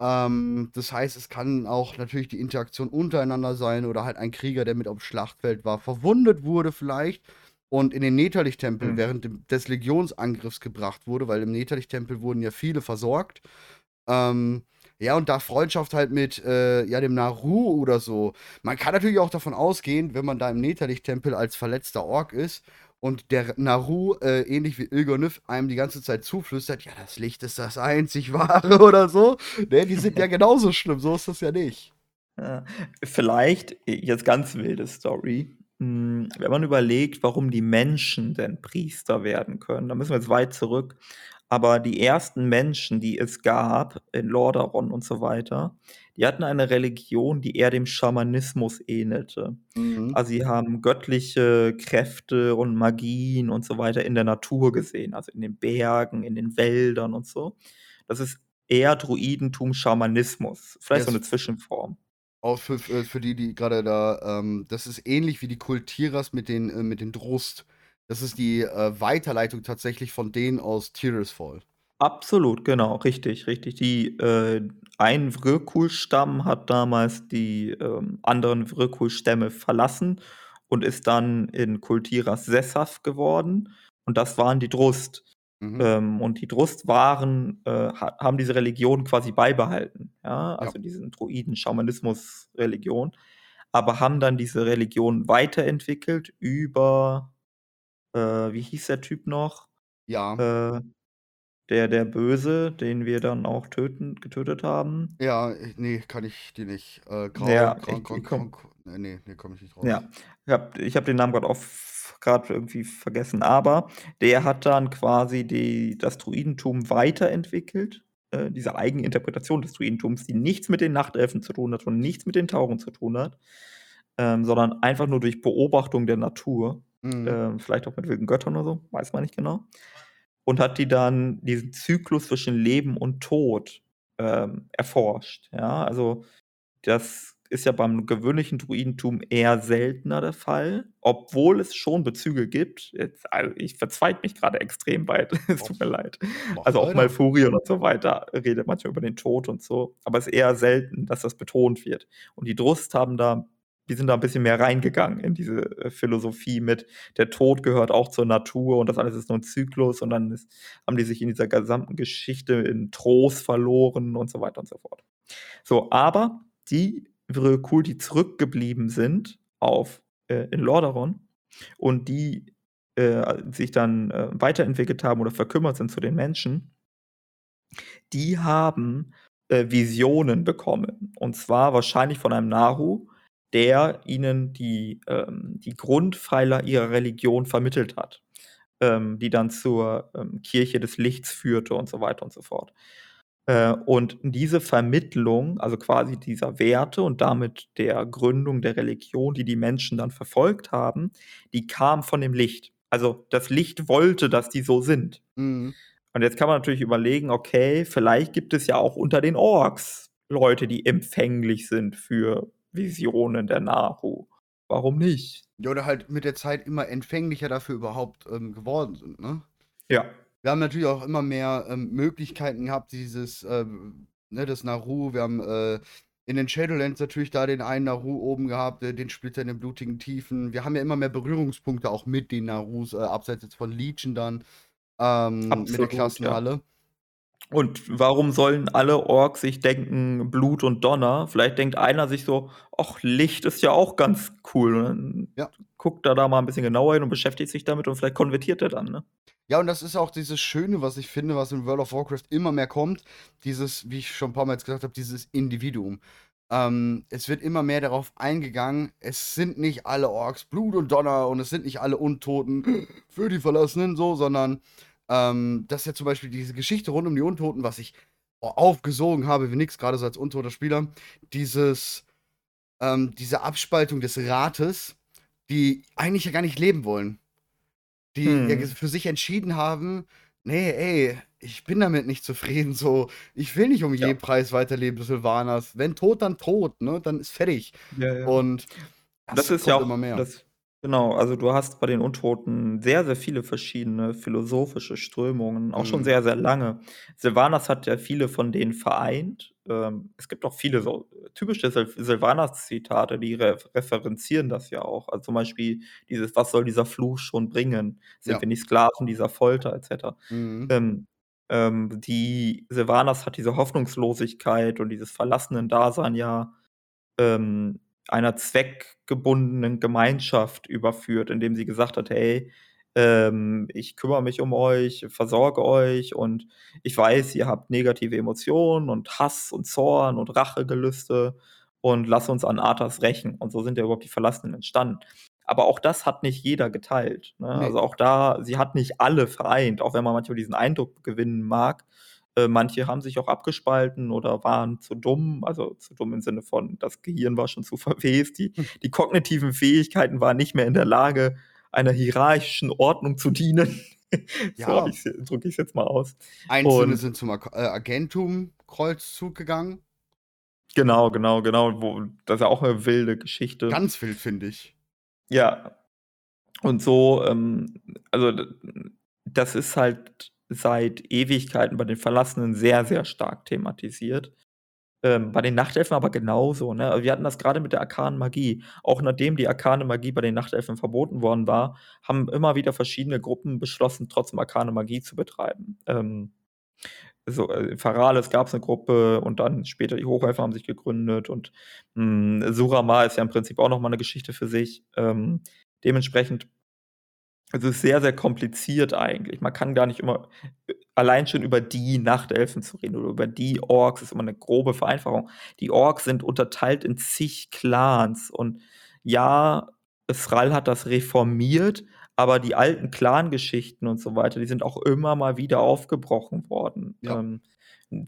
Ähm, das heißt, es kann auch natürlich die Interaktion untereinander sein oder halt ein Krieger, der mit aufm Schlachtfeld war, verwundet wurde vielleicht und in den Netherlicht-Tempel Mhm. während dem des Legionsangriffs gebracht wurde, weil im Netherlicht-Tempel wurden ja viele versorgt. Ähm, ja, und da Freundschaft halt mit, äh, ja, dem Naru oder so. Man kann natürlich auch davon ausgehen, wenn man da im Netherlicht-Tempel als verletzter Ork ist und der Naru, äh, ähnlich wie Il'gyonnith einem die ganze Zeit zuflüstert: „Ja, das Licht ist das einzig Wahre“ oder so, ne? Die sind ja genauso schlimm, so ist das ja nicht. Ja, vielleicht jetzt ganz wilde Story, hm, wenn man überlegt, warum die Menschen denn Priester werden können, da müssen wir jetzt weit zurück. Aber die ersten Menschen, die es gab in Lordaeron und so weiter, die hatten eine Religion, die eher dem Schamanismus ähnelte. Mhm. Also, sie haben göttliche Kräfte und Magien und so weiter in der Natur gesehen, also, in den Bergen, in den Wäldern und so. Das ist eher Druidentum, Schamanismus, vielleicht so 'ne es Zwischenform. Auch für, für, für die, die gerade da, ähm, das ist ähnlich wie die Kultiras mit den, äh, mit den Drust. Das ist die äh, Weiterleitung tatsächlich von denen aus Tirisfall. Absolut, genau, richtig, richtig. Die, äh, ein Vrökul-Stamm hat damals die ähm, anderen Vrökul-Stämme verlassen und ist dann in Kultiras sesshaft geworden. Und das waren die Drust. Mhm. Ähm, und die Drust waren, äh, haben diese Religion quasi beibehalten, ja, also ja. diesen Druiden-Schamanismus-Religion, aber haben dann diese Religion weiterentwickelt über, äh, wie hieß der Typ noch? Ja. Äh, der, der Böse, den wir dann auch töten, getötet haben. Ja, nee, kann ich die nicht. Äh, Grau, ja, Grau, Grau, Grau, nee, nee, komme ich nicht drauf. Ja, ich habe ich hab den Namen gerade auch gerade irgendwie vergessen, aber der hat dann quasi die, das Druidentum weiterentwickelt, äh, diese Eigeninterpretation des Druidentums, die nichts mit den Nachtelfen zu tun hat und nichts mit den Tauren zu tun hat, ähm, sondern einfach nur durch Beobachtung der Natur, mhm. äh, vielleicht auch mit wilden Göttern oder so, weiß man nicht genau, und hat die dann diesen Zyklus zwischen Leben und Tod ähm, erforscht. Ja, also das ist ja beim gewöhnlichen Druidentum eher seltener der Fall, obwohl es schon Bezüge gibt. Jetzt, also ich verzweige mich gerade extrem weit, es tut mir leid. Also auch Malfurion und so weiter redet manchmal über den Tod und so, aber es ist eher selten, dass das betont wird. Und die Drust haben da, die sind da ein bisschen mehr reingegangen in diese äh, Philosophie mit, der Tod gehört auch zur Natur und das alles ist nur ein Zyklus und dann ist, haben die sich in dieser gesamten Geschichte in Trost verloren und so weiter und so fort. So, aber die Vrökul, die zurückgeblieben sind auf, äh, in Lordaeron und die äh, sich dann äh, weiterentwickelt haben oder verkümmert sind zu den Menschen, die haben äh, Visionen bekommen. Und zwar wahrscheinlich von einem Nahu, der ihnen die, ähm, die Grundpfeiler ihrer Religion vermittelt hat, ähm, die dann zur ähm, Kirche des Lichts führte und so weiter und so fort. Äh, und diese Vermittlung, also quasi dieser Werte und damit der Gründung der Religion, die die Menschen dann verfolgt haben, die kam von dem Licht. Also das Licht wollte, dass die so sind. Mhm. Und jetzt kann man natürlich überlegen, okay, vielleicht gibt es ja auch unter den Orks Leute, die empfänglich sind für Visionen der Nahu. Warum nicht? Ja, oder halt mit der Zeit immer empfänglicher dafür überhaupt ähm, geworden sind, ne? Ja, wir haben natürlich auch immer mehr ähm, Möglichkeiten gehabt, dieses, ähm, ne, das Naru. Wir haben äh, in den Shadowlands natürlich da den einen Naru oben gehabt, äh, den Splitter in den blutigen Tiefen. Wir haben ja immer mehr Berührungspunkte auch mit den Narus, äh, abseits jetzt von Legion dann, ähm, mit der Klassenhalle. Ja. Und warum sollen alle Orks sich denken, Blut und Donner? Vielleicht denkt einer sich so, ach, Licht ist ja auch ganz cool. Und dann ja. guckt er da mal ein bisschen genauer hin und beschäftigt sich damit und vielleicht konvertiert er dann, ne? Ja, und das ist auch dieses Schöne, was ich finde, was in World of Warcraft immer mehr kommt. Dieses, wie ich schon ein paar Mal jetzt gesagt habe, dieses Individuum. Ähm, es wird immer mehr darauf eingegangen, es sind nicht alle Orks Blut und Donner und es sind nicht alle Untoten für die Verlassenen so, sondern ähm, das ist ja zum Beispiel diese Geschichte rund um die Untoten, was ich aufgesogen habe, wie nix, gerade so als untoter Spieler. Dieses, ähm, diese Abspaltung des Rates, die eigentlich ja gar nicht leben wollen die hm. ja für sich entschieden haben, nee, ey, ich bin damit nicht zufrieden, so, ich will nicht um ja. jeden Preis weiterleben, Silvanas. Wenn tot, dann tot, ne, dann ist fertig. Ja, ja. Und das, das ist ja auch immer mehr. Das, genau, also du hast bei den Untoten sehr, sehr viele verschiedene philosophische Strömungen, auch schon sehr, sehr lange. Silvanas hat ja viele von denen vereint ähm, es gibt auch viele so typische Sil Silvanas-Zitate, die re referenzieren das ja auch. Also zum Beispiel dieses, was soll dieser Fluch schon bringen? Sind ja. wir nicht Sklaven dieser Folter, etc. Mhm. Ähm, ähm, die Silvanas hat diese Hoffnungslosigkeit und dieses verlassenen Dasein ja ähm, einer zweckgebundenen Gemeinschaft überführt, indem sie gesagt hat, hey, ähm, ich kümmere mich um euch, versorge euch und ich weiß, ihr habt negative Emotionen und Hass und Zorn und Rachegelüste und lass uns an Arthas rächen. Und so sind ja überhaupt die Verlassenen entstanden. Aber auch das hat nicht jeder geteilt. Ne? Nee. Also auch da, sie hat nicht alle vereint, auch wenn man manchmal diesen Eindruck gewinnen mag. Äh, manche haben sich auch abgespalten oder waren zu dumm, also zu dumm im Sinne von, das Gehirn war schon zu verwest, die, hm. die kognitiven Fähigkeiten waren nicht mehr in der Lage, einer hierarchischen Ordnung zu dienen. Ja. so drücke ich es jetzt mal aus. Einzelne und, sind zum Ag äh, Agentum-Kreuzzug gegangen. Genau, genau, genau, wo das ist ja auch 'ne wilde Geschichte. Ganz wild, finde ich. Ja. Und so, ähm also, das ist halt seit Ewigkeiten bei den Verlassenen sehr, sehr stark thematisiert. Ähm, bei den Nachtelfen aber genauso, ne? Wir hatten das grade mit der arkanen Magie. Auch nachdem die arkane Magie bei den Nachtelfen verboten worden war, haben immer wieder verschiedene Gruppen beschlossen, trotzdem arkane Magie zu betreiben. Ähm, so, äh, Feralis gab's 'ne Gruppe und dann später die Hochelfen haben sich gegründet und, hm, Suramar ist ja im Prinzip auch noch mal 'ne Geschichte für sich. Ähm, dementsprechend es ist sehr, sehr kompliziert eigentlich. Man kann gar nicht immer allein schon über die Nachtelfen zu reden oder über die Orks ist immer 'ne grobe Vereinfachung. Die Orks sind unterteilt in zig Clans und ja, Thrall hat das reformiert, aber die alten Clangeschichten und so weiter, die sind auch immer mal wieder aufgebrochen worden. Ja. Ähm,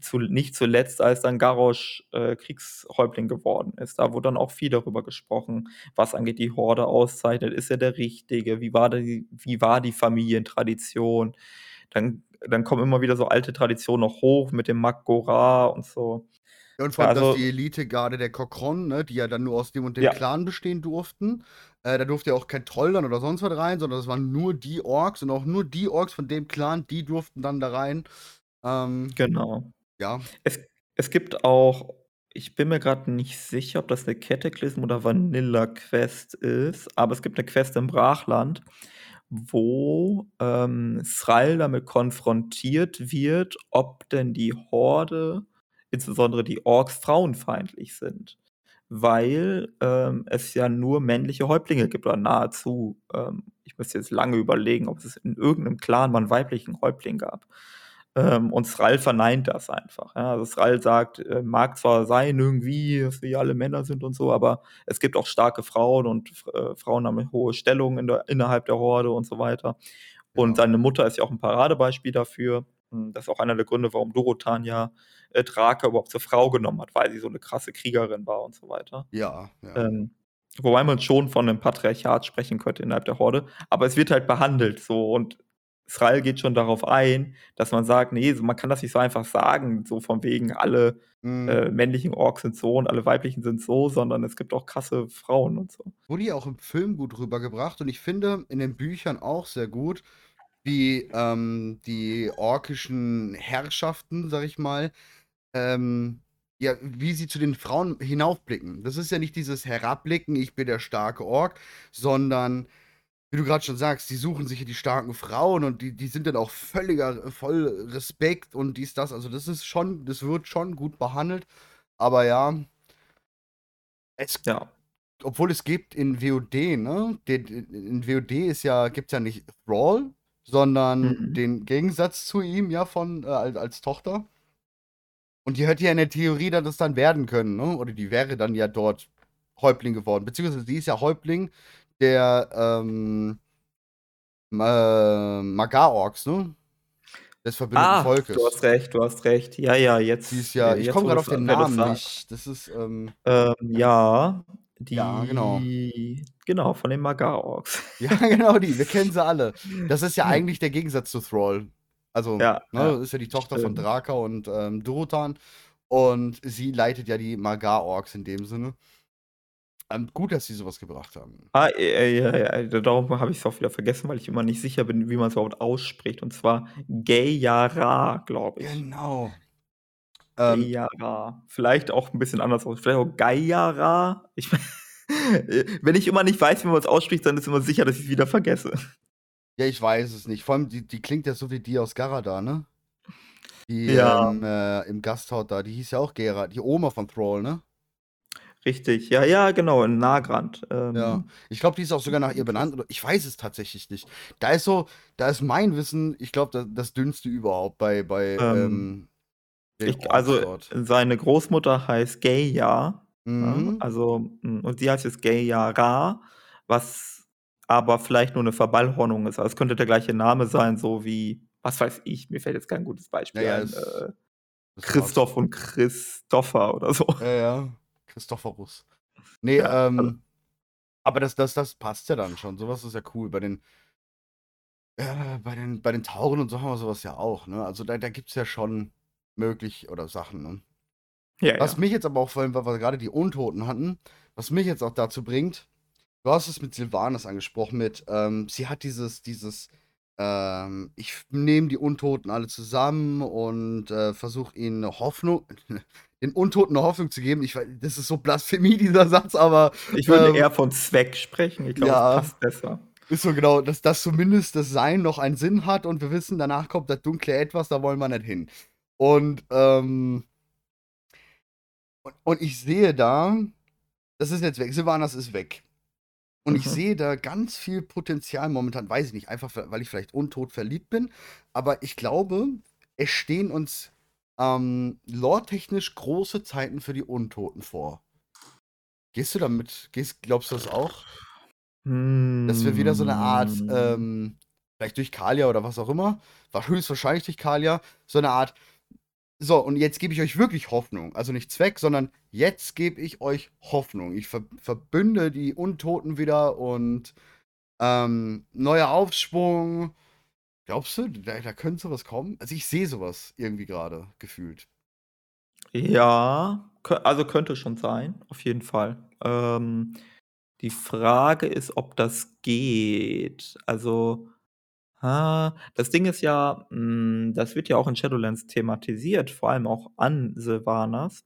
zu nicht zuletzt, als dann Garrosh, äh, Kriegshäuptling geworden ist. Da wurde dann auch viel darüber gesprochen, was angeht die Horde auszeichnet. Ist er der Richtige? Wie war die wie war die Familientradition? Dann dann kommen immer wieder so alte Traditionen noch hoch mit dem Mag Gorar und so. Ja, und vor allem, dass also die Elitegarde der Kokron, ne, die ja dann nur aus dem und dem Ja. Clan bestehen durften äh, da durfte ja auch kein Troll dann oder sonst was rein, sondern das waren nur die Orks und auch nur die Orks von dem Clan, die durften dann da rein. Ähm, Genau. ja. Es es gibt auch ich bin mir grad nicht sicher, ob das 'ne Cataclysm oder Vanilla-Quest ist, aber es gibt 'ne Quest im Brachland, wo, ähm, Thrall damit konfrontiert wird, ob denn die Horde, insbesondere die Orks, frauenfeindlich sind. Weil, ähm, es ja nur männliche Häuptlinge gibt oder nahezu. Ähm, ich müsste jetzt lange überlegen, ob es in irgend 'nem Clan mal 'n weiblichen Häuptling gab. Ähm, und Thrall verneint das einfach, ja? Also, Thrall sagt, äh, mag zwar sein irgendwie, dass wir alle Männer sind und so, aber es gibt auch starke Frauen und äh, Frauen haben 'ne hohe Stellung in der innerhalb der Horde und so weiter. Und Ja. seine Mutter ist ja auch 'n Paradebeispiel dafür. Hm, das ist auch einer der Gründe, warum Dorothea ja, äh, Draka überhaupt zur Frau genommen hat, weil sie so 'ne krasse Kriegerin war und so weiter. Ja, ja. Ähm, wobei man schon von 'nem Patriarchat sprechen könnte innerhalb der Horde, aber es wird halt behandelt so und Thrall geht schon darauf ein, dass man sagt: „Ne, so man kann das nicht so einfach sagen, so von wegen alle, Mhm. äh, männlichen Orks sind so und alle weiblichen sind so, sondern es gibt auch krasse Frauen und so.“ Wurde ja auch im Film gut rübergebracht und ich finde in den Büchern auch sehr gut, wie, ähm, die orkischen Herrschaften, sage ich mal, ähm, ja, wie sie zu den Frauen hinaufblicken. Das ist ja nicht dieses Herabblicken: „Ich bin der starke Ork“, sondern wie du grad schon sagst, die suchen sich die starken Frauen und die die sind dann auch völliger voll Respekt und dies, das. Also, das ist schon das wird schon gut behandelt, aber ja es Ja. obwohl es gibt in WoD, ne? In WoD ist ja gibt's ja nicht Thrall, sondern Mhm. den Gegensatz zu ihm, ja, von äh, al als Tochter. Und die hätte ja in der Theorie dann das dann werden können, ne? Oder die wäre dann ja dort Häuptling geworden, beziehungsweise sie ist ja Häuptling der, ähm äh, Magar-Orks, ne? Des verbündeten Ah, Volkes. du hast recht, du hast recht. Ja, ja, jetzt Die ist ja äh, ich komme du's auf den Namen nicht. Das ist, ähm Ähm, ja, Ja, genau. die genau, von den Magar-Orks. Ja, genau die, wir kennen sie alle. Das ist ja eigentlich der Gegensatz zu Thrall. Also, Ja, ne, ja, ist ja die Tochter von stimmt. Draka und, ähm, Durotan und sie leitet ja die Magar-Orks in dem Sinne. Ähm, gut, dass sie so was gebracht haben. Ah, äh, ja, ja, da darum habe ich's auch wieder vergessen, weil ich immer nicht sicher bin, wie man's überhaupt ausspricht, und zwar Geyara, glaube ich. Genau. Ähm Geyara. Vielleicht auch 'n bisschen anders aus. Vielleicht auch Gayara? Ich äh, wenn ich immer nicht weiß, wie man's ausspricht, dann ist immer sicher, dass ich's wieder vergesse. Ja, ich weiß es nicht. Vor allem, die die klingt ja so wie die aus Garadar, ne? Die, Ja. ähm, äh, im Gasthaus da, die hieß ja auch Gera, die Oma von Thrall, ne? Richtig, ja, ja, genau, in Nagrand. Ja. Ähm Ich glaube, die ist auch sogar nach ihr benannt oder ich weiß es tatsächlich nicht. Da ist so da ist mein Wissen, ich glaube, da das dünnste überhaupt bei bei, Ähm, ähm, ich also, dort. seine Großmutter heißt Geya, ja, Mhm. also hm, und sie heißt jetzt Geyara, was aber vielleicht nur 'ne Verballhornung ist. Also, es könnte der gleiche Name sein, so wie was weiß ich, mir fällt jetzt kein gutes Ja, Beispiel ja, ein, äh, das. Christoph und Christopher oder so. Ja, ja, Christophorus. Ne, Ja, also ähm, aber das das das passt ja dann schon. So was ist ja cool. Bei den äh, bei den bei den Tauren und so haben wir so was ja auch, ne? Also, da da gibt's ja schon möglich oder Sachen, ne? Ja, Was ja. mich jetzt aber auch vorhin, weil wir gerade die Untoten hatten, was mich jetzt auch dazu bringt, du hast es mit Sylvanas angesprochen, mit, ähm, sie hat dieses, dieses, ähm, ich nehme die Untoten alle zusammen und äh, versuche ihnen eine Hoffnung, den Untoten eine Hoffnung zu geben. Ich weiß, das ist so Blasphemie, dieser Satz, aber. Ich würde ähm, eher von Zweck sprechen. Ich glaube, Ja. das passt besser. Ist so genau, dass das zumindest das Sein noch einen Sinn hat und wir wissen, danach kommt das dunkle Etwas, da wollen wir nicht hin. Und, ähm, und, und ich sehe da, das ist jetzt weg, Sylvanas ist weg. Und ich Mhm. sehe da ganz viel Potenzial momentan, weiß ich nicht, einfach weil ich vielleicht untot verliebt bin, aber ich glaube, es stehen uns ähm, lore-technisch große Zeiten für die Untoten vor. Gehst du damit, gehst, glaubst du das auch? Dass wir wieder so eine Art, Hm. ähm, vielleicht durch Kalia oder was auch immer, war höchstwahrscheinlich durch Kalia, so eine Art, so, und jetzt gebe ich euch wirklich Hoffnung. Also nicht Zweck, sondern jetzt gebe ich euch Hoffnung. Ich ver verbünde die Untoten wieder und ähm, neuer Aufschwung. Glaubst du, da, da könnte sowas kommen? Also ich sehe sowas irgendwie gerade gefühlt. Ja, also könnte schon sein, auf jeden Fall. Ähm, die Frage ist, ob das geht. Also, ah, das Ding ist ja, hm, das wird ja auch in Shadowlands thematisiert, vor allem auch an Sylvanas,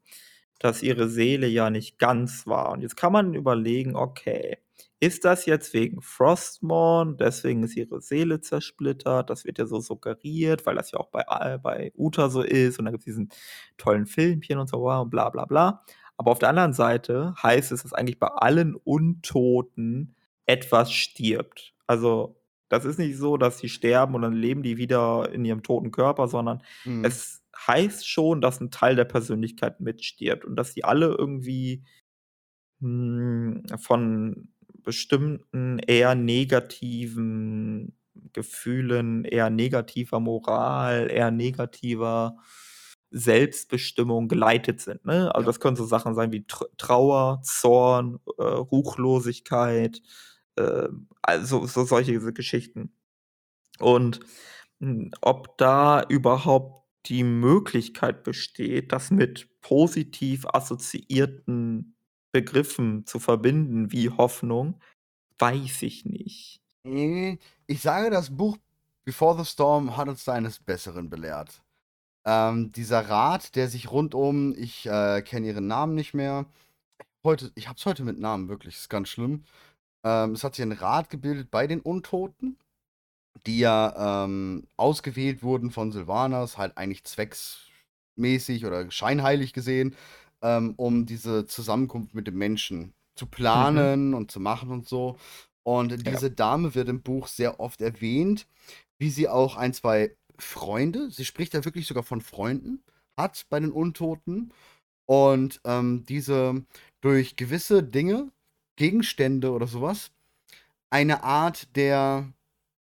dass ihre Seele ja nicht ganz war. Und jetzt kann man überlegen, okay, ist das jetzt wegen Frostmourne, deswegen ist ihre Seele zersplittert? Das wird ja so suggeriert, weil das ja auch bei, äh, bei Uta so ist und da gibt es diesen tollen Filmchen und so, wow, bla bla bla. Aber auf der anderen Seite heißt es, dass eigentlich bei allen Untoten etwas stirbt. Also, das ist nicht so, dass sie sterben und dann leben die wieder in ihrem toten Körper, sondern Mhm. es heißt schon, dass ein Teil der Persönlichkeit mitstirbt und dass die alle irgendwie hm, von bestimmten eher negativen Gefühlen, eher negativer Moral, eher negativer Selbstbestimmung geleitet sind, ne? Also, Ja. das können so Sachen sein wie Tr Trauer, Zorn, äh, Ruchlosigkeit, ähm, also so solche Geschichten. Und, hm, ob da überhaupt die Möglichkeit besteht, das mit positiv assoziierten Begriffen zu verbinden wie Hoffnung, weiß ich nicht. Ich sage, das Buch Before the Storm hat uns da eines Besseren belehrt. Ähm, dieser Rat, der sich rundum, ich äh, kenne ihren Namen nicht mehr. Heute, ich hab's heute mit Namen, wirklich, ist ganz schlimm. Ähm, es hat sich ein Rat gebildet bei den Untoten, die ja ähm, ausgewählt wurden von Sylvanas, halt eigentlich zwecksmäßig oder scheinheilig gesehen, ähm, um diese Zusammenkunft mit dem Menschen zu Mhm. planen und zu machen und so. Und Ja. diese Dame wird im Buch sehr oft erwähnt, wie sie auch ein, zwei Freunde, sie spricht ja wirklich sogar von Freunden, hat bei den Untoten. Und ähm, diese durch gewisse Dinge, Gegenstände oder sowas, eine Art der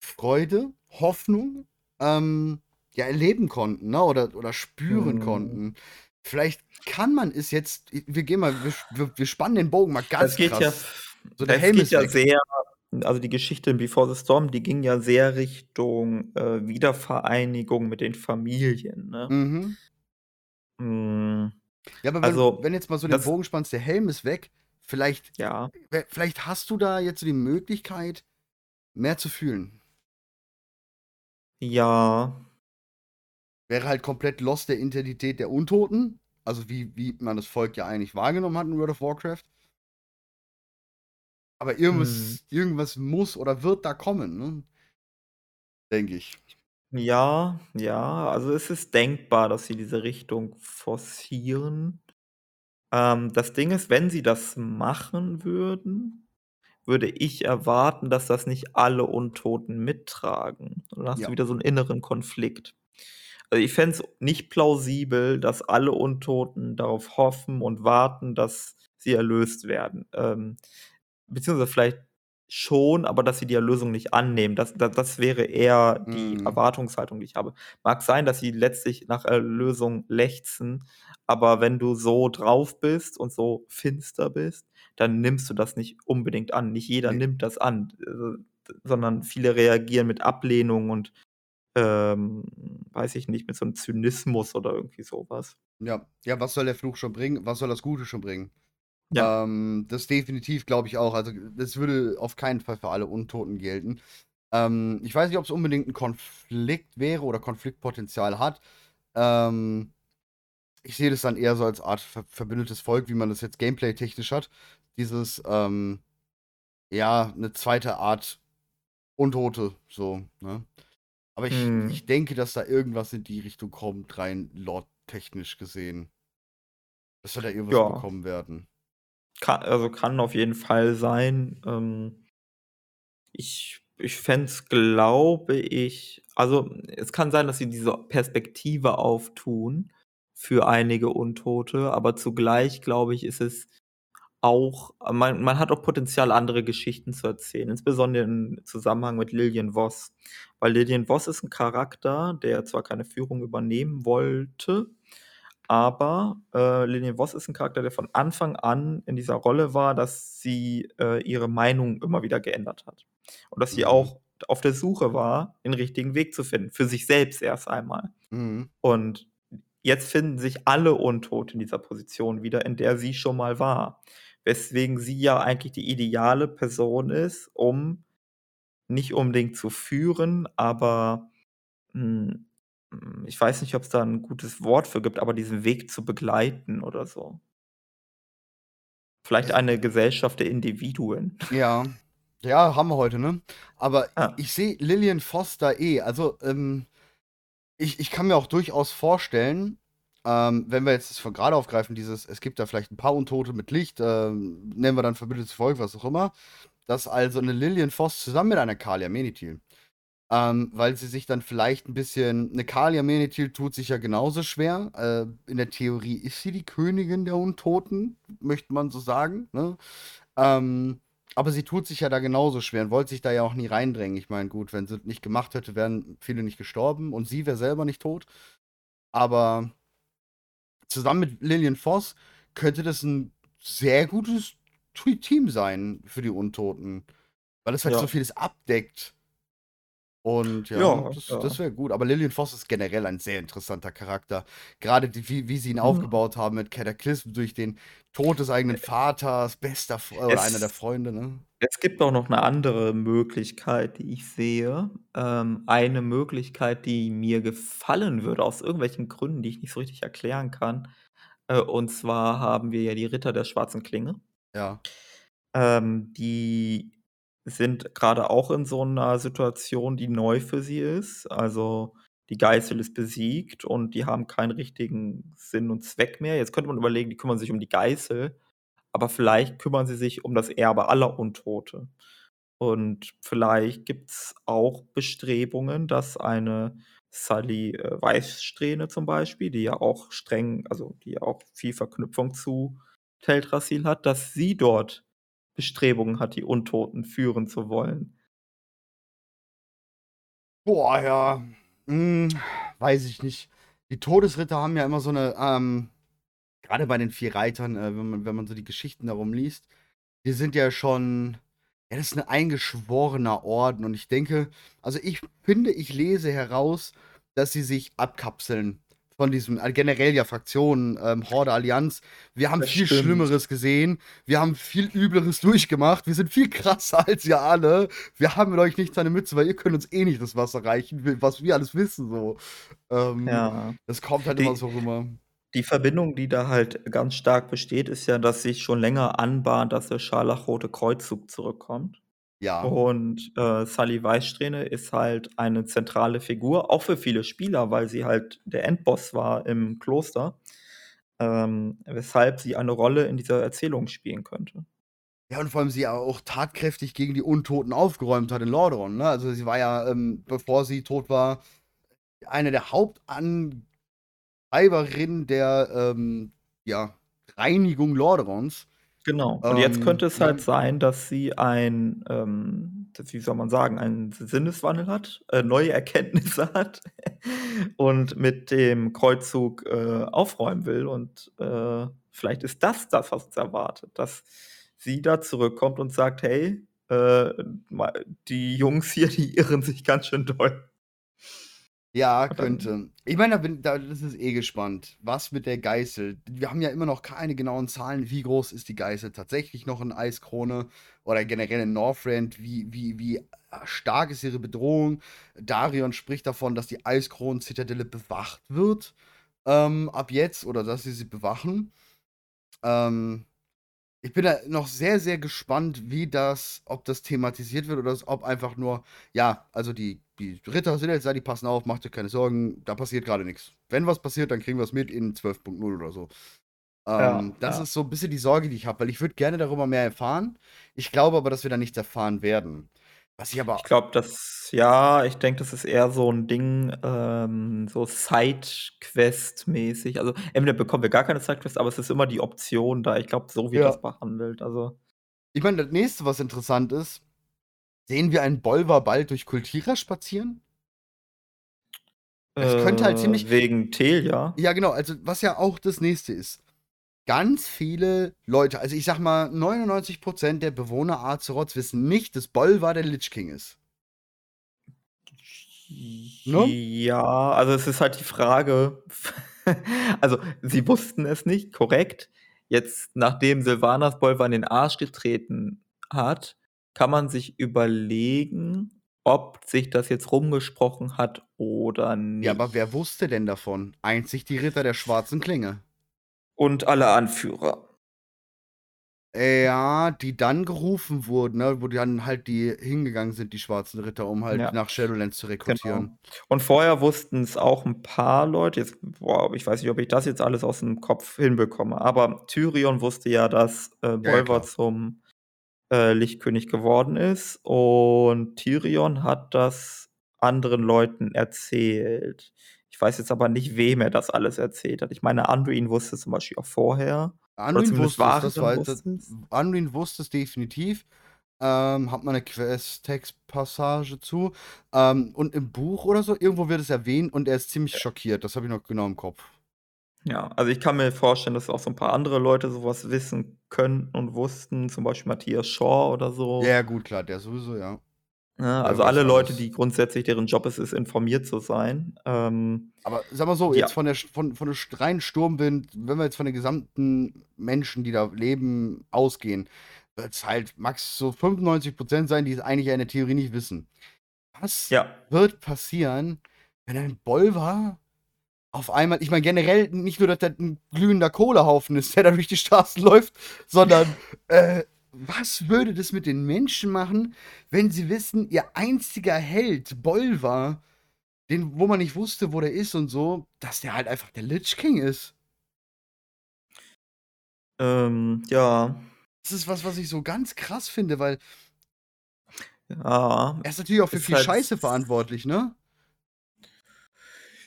Freude, Hoffnung, ähm, ja, erleben konnten, ne? Oder, oder spüren Mhm. konnten. Vielleicht kann man es jetzt, wir gehen mal, wir, wir, spannen den Bogen mal ganz Das geht ja krass. So, der das Helm geht ist ja weg. sehr also die Geschichte in Before the Storm, die ging ja sehr Richtung, äh, Wiedervereinigung mit den Familien, ne? Mhm. Hm, Ja, aber wenn, also, wenn jetzt mal so den Bogen spannst, der Helm ist weg, vielleicht, ja. vielleicht hast du da jetzt so die Möglichkeit, mehr zu fühlen. Ja. Wäre halt komplett lost der Identität der Untoten. Also wie, wie man das Volk ja eigentlich wahrgenommen hat in World of Warcraft. Aber irgendwas, Mhm. irgendwas muss oder wird da kommen, ne? Denke ich. Ja, ja, also es ist denkbar, dass sie diese Richtung forcieren. Ähm, das Ding ist, wenn sie das machen würden, würde ich erwarten, dass das nicht alle Untoten mittragen. Dann hast Ja. du wieder so 'n inneren Konflikt. Also, ich fände es nicht plausibel, dass alle Untoten darauf hoffen und warten, dass sie erlöst werden. Ähm, beziehungsweise vielleicht schon, aber dass sie die Erlösung nicht annehmen. Das da das wäre eher die Mhm. Erwartungshaltung, die ich habe. Mag sein, dass sie letztlich nach Erlösung lechzen, aber wenn du so drauf bist und so finster bist, dann nimmst du das nicht unbedingt an. Nicht jeder Ne. nimmt das an, äh, sondern viele reagieren mit Ablehnung und ähm, weiß ich nicht, mit so 'nem Zynismus oder irgendwie so was. Ja. Ja, was soll der Fluch schon bringen? Was soll das Gute schon bringen? Ja. Ähm, das definitiv, glaube ich auch. Also, das würde auf keinen Fall für alle Untoten gelten. Ähm, ich weiß nicht, ob's unbedingt 'n Konflikt wäre oder Konfliktpotenzial hat. Ähm, ich sehe das dann eher so als Art ver verbündetes Volk, wie man das jetzt gameplay-technisch hat. Dieses, ähm, ja, 'ne zweite Art Untote, so, ne? Aber ich Mhm. ich denke, dass da irgendwas in die Richtung kommt, rein lore-technisch gesehen. Dass wir da irgendwas Ja. bekommen werden. Ka also, kann auf jeden Fall sein. Ähm ich ich fände es, glaube ich also, es kann sein, dass sie diese Perspektive auftun für einige Untote, aber zugleich, glaube ich, ist es auch man man hat auch Potenzial, andere Geschichten zu erzählen, insbesondere im Zusammenhang mit Lillian Voss. Weil Lillian Voss ist 'n Charakter, der zwar keine Führung übernehmen wollte, aber, äh, Lillian Voss ist 'n Charakter, der von Anfang an in dieser Rolle war, dass sie, äh, ihre Meinung immer wieder geändert hat. Und dass sie Mhm. auch auf der Suche war, den richtigen Weg zu finden, für sich selbst erst einmal. Mhm. Und jetzt finden sich alle Untote in dieser Position wieder, in der sie schon mal war. Weswegen sie ja eigentlich die ideale Person ist, um nicht unbedingt zu führen, aber, hm, hm, ich weiß nicht, ob's da 'n gutes Wort für gibt, aber diesen Weg zu begleiten oder so. Vielleicht Äh eine Gesellschaft der Individuen. Ja. Ja, haben wir heute, ne? Aber Ja. ich sehe Lillian da eh. Also, ähm, ich ich kann mir auch durchaus vorstellen, ähm, wenn wir jetzt das von grade aufgreifen, dieses es gibt da vielleicht 'n paar Untote mit Licht, ähm, nennen wir dann verbündetes Volk, was auch immer, dass also 'ne Lillian Voss zusammen mit einer Kalia Menethil ähm, weil sie sich dann vielleicht 'n bisschen 'ne Kalia Menethil tut sich ja genauso schwer. Äh, in der Theorie ist sie die Königin der Untoten, möchte man so sagen, ne? Ähm, aber sie tut sich ja da genauso schwer und wollte sich da ja auch nie reindrängen. Ich meine, gut, wenn sie nicht gemacht hätte, wären viele nicht gestorben und sie wäre selber nicht tot. Aber zusammen mit Lillian Voss könnte das 'n sehr gutes Team sein für die Untoten, weil es halt so Ja. vieles abdeckt. Und ja, Ja, das das ja. wäre gut. Aber Lillian Voss ist generell ein sehr interessanter Charakter. Grade die wie wie sie ihn Mhm. aufgebaut haben mit Cataclysm durch den Tod des eigenen Vaters, bester F oder einer der Es Freunde, ne? es gibt auch noch 'ne andere Möglichkeit, die ich sehe. Ähm, eine Möglichkeit, die mir gefallen würde aus irgendwelchen Gründen, die ich nicht so richtig erklären kann. Äh, und zwar haben wir ja die Ritter der Schwarzen Klinge. Ja. Ähm, die sind grade auch in so 'ner Situation, die neu für sie ist. Also, die Geißel ist besiegt und die haben keinen richtigen Sinn und Zweck mehr. Jetzt könnte man überlegen, die kümmern sich um die Geißel, aber vielleicht kümmern sie sich um das Erbe aller Untote. Und vielleicht gibt's auch Bestrebungen, dass eine Sully, äh, Weißsträhne zum Beispiel, die ja auch streng also, die ja auch viel Verknüpfung zu Teldrassil hat, dass sie dort Bestrebungen hat, die Untoten führen zu wollen. Boah, ja. Hm, weiß ich nicht. Die Todesritter haben ja immer so 'ne, ähm grade bei den 4 Reitern, äh, wenn man wenn man so die Geschichten darum liest, die sind ja schon ja, das ist 'n eingeschworener Orden und ich denke also, ich finde, ich lese heraus, dass sie sich abkapseln von diesem äh, generell ja Fraktionen, ähm, Horde, Allianz. Wir haben Das viel stimmt. Schlimmeres gesehen. Wir haben viel Übleres durchgemacht. Wir sind viel krasser als ihr alle. Wir haben mit euch nichts an der Mütze, weil ihr könnt uns eh nicht das Wasser reichen, was wir alles wissen so. Ähm, Ja. das kommt halt immer Die so rüber. die Verbindung, die da halt ganz stark besteht, ist ja, dass sich schon länger anbahnt, dass der Scharlachrote Kreuzzug zurückkommt. Ja. Und, äh, Sully Weißsträhne ist halt eine zentrale Figur, auch für viele Spieler, weil sie halt der Endboss war im Kloster, ähm, weshalb sie eine Rolle in dieser Erzählung spielen könnte. Ja, und vor allem sie ja auch tatkräftig gegen die Untoten aufgeräumt hat in Lordaeron, ne? Also, sie war ja, ähm, bevor sie tot war, eine der Hauptantreiberinnen der, ähm, ja, Reinigung Lordaerons. Genau. Und jetzt Ähm, könnte es halt ne? sein, dass sie ein, ähm, wie soll man sagen, einen Sinneswandel hat, äh, neue Erkenntnisse hat und mit dem Kreuzzug, äh, aufräumen will. Und, äh, vielleicht ist das das, was uns erwartet, dass sie da zurückkommt und sagt: „Hey, äh, die Jungs hier, die irren sich ganz schön doll.“ Ja, könnte. Ich meine, da bin da das ist eh gespannt, was mit der Geißel wir haben ja immer noch keine genauen Zahlen, wie groß ist die Geißel tatsächlich noch in Eiskrone oder generell in Northrend, wie wie wie, stark ist ihre Bedrohung? Darion spricht davon, dass die Eiskronen-Zitadelle bewacht wird, ähm, ab jetzt oder dass sie sie bewachen. Ähm ich bin da noch sehr, sehr gespannt, wie das ob das thematisiert wird oder ob einfach nur ja, also die die Ritter sind jetzt da, die passen auf, macht euch keine Sorgen, da passiert gerade nichts. Wenn was passiert, dann kriegen wir es mit in 12.0 oder so. Ja, Ähm, das ja. ist so 'n bisschen die Sorge, die ich habe, weil ich würde gerne darüber mehr erfahren. Ich glaube aber, dass wir da nichts erfahren werden. Was ich Ich aber glaube, das ja, ich denke, das ist eher so 'n Ding, ähm, so Sidequest-mäßig. Also, entweder bekommen wir gar keine Sidequests, aber es ist immer die Option da. Ich glaube, so wird das Ja. behandelt, also Ich meine, das Nächste, was interessant ist, sehen wir einen Bolvar bald durch Kultira spazieren? Es könnte halt Äh, ziemlich wegen Telia? Ja, genau, also, was ja auch das Nächste ist. Ganz viele Leute, also, ich sage mal, 99 % der Bewohner Azeroths wissen nicht, dass Bolvar der Lich King ist. Ne? Ja, also, es ist halt die Frage also, sie wussten es nicht, korrekt. Jetzt, nachdem Sylvanas Bolvar in den Arsch getreten hat, kann man sich überlegen, ob sich das jetzt rumgesprochen hat oder Ja, aber nicht. wer wusste denn davon? Einzig die Ritter der Schwarzen Klinge. Und alle Anführer. Ja, die dann gerufen wurden, ne, wo dann halt die hingegangen sind, die Schwarzen Ritter, um halt Ja. nach Shadowlands zu rekrutieren. Genau. Und vorher wussten's auch 'n paar Leute, jetzt boah, ich weiß nicht, ob ich das jetzt alles aus'm Kopf hinbekomme, aber Tyrion wusste ja, dass, äh, Ja, ja, zum, äh, Lichtkönig geworden ist und Tyrion hat das anderen Leuten erzählt. Ich weiß jetzt aber nicht, wem er das alles erzählt hat. Ich meine, Anduin wusste es zum Beispiel auch vorher Anduin wusste es, das war das. Anduin wusste es definitiv. Ähm, hat man 'ne Quest-Text-Passage zu. Ähm, und im Buch oder so, irgendwo wird es erwähnt und er ist ziemlich schockiert. Das habe ich noch genau im Kopf. Ja, also, ich kann mir vorstellen, dass auch so 'n paar andere Leute so was wissen könnten und wussten, zum Beispiel Matthias Shaw oder so. Ja, gut, klar, der sowieso, ja. Ne, Der also, alle Leute, die grundsätzlich deren Job es ist, informiert zu sein. Ähm, Aber sage mal so, ja. jetzt von der von von der reinen Sturmwind, wenn wir jetzt von den gesamten Menschen, die da leben, ausgehen, wird's halt max so 95 % sein, die es eigentlich ja in der Theorie nicht wissen. Was Ja. wird passieren, wenn ein Bolvar auf einmal ich meine generell nicht nur, dass das 'n glühender Kohlehaufen ist, der da durch die Straßen läuft, sondern, äh, was würde das mit den Menschen machen, wenn sie wissen, ihr einziger Held, Bolvar, den wo man nicht wusste, wo der ist und so, dass der halt einfach der Lich King ist? Ähm, ja. Das ist was, was ich so ganz krass finde, weil Ja, er ist natürlich auch für viel halt Scheiße verantwortlich, ne?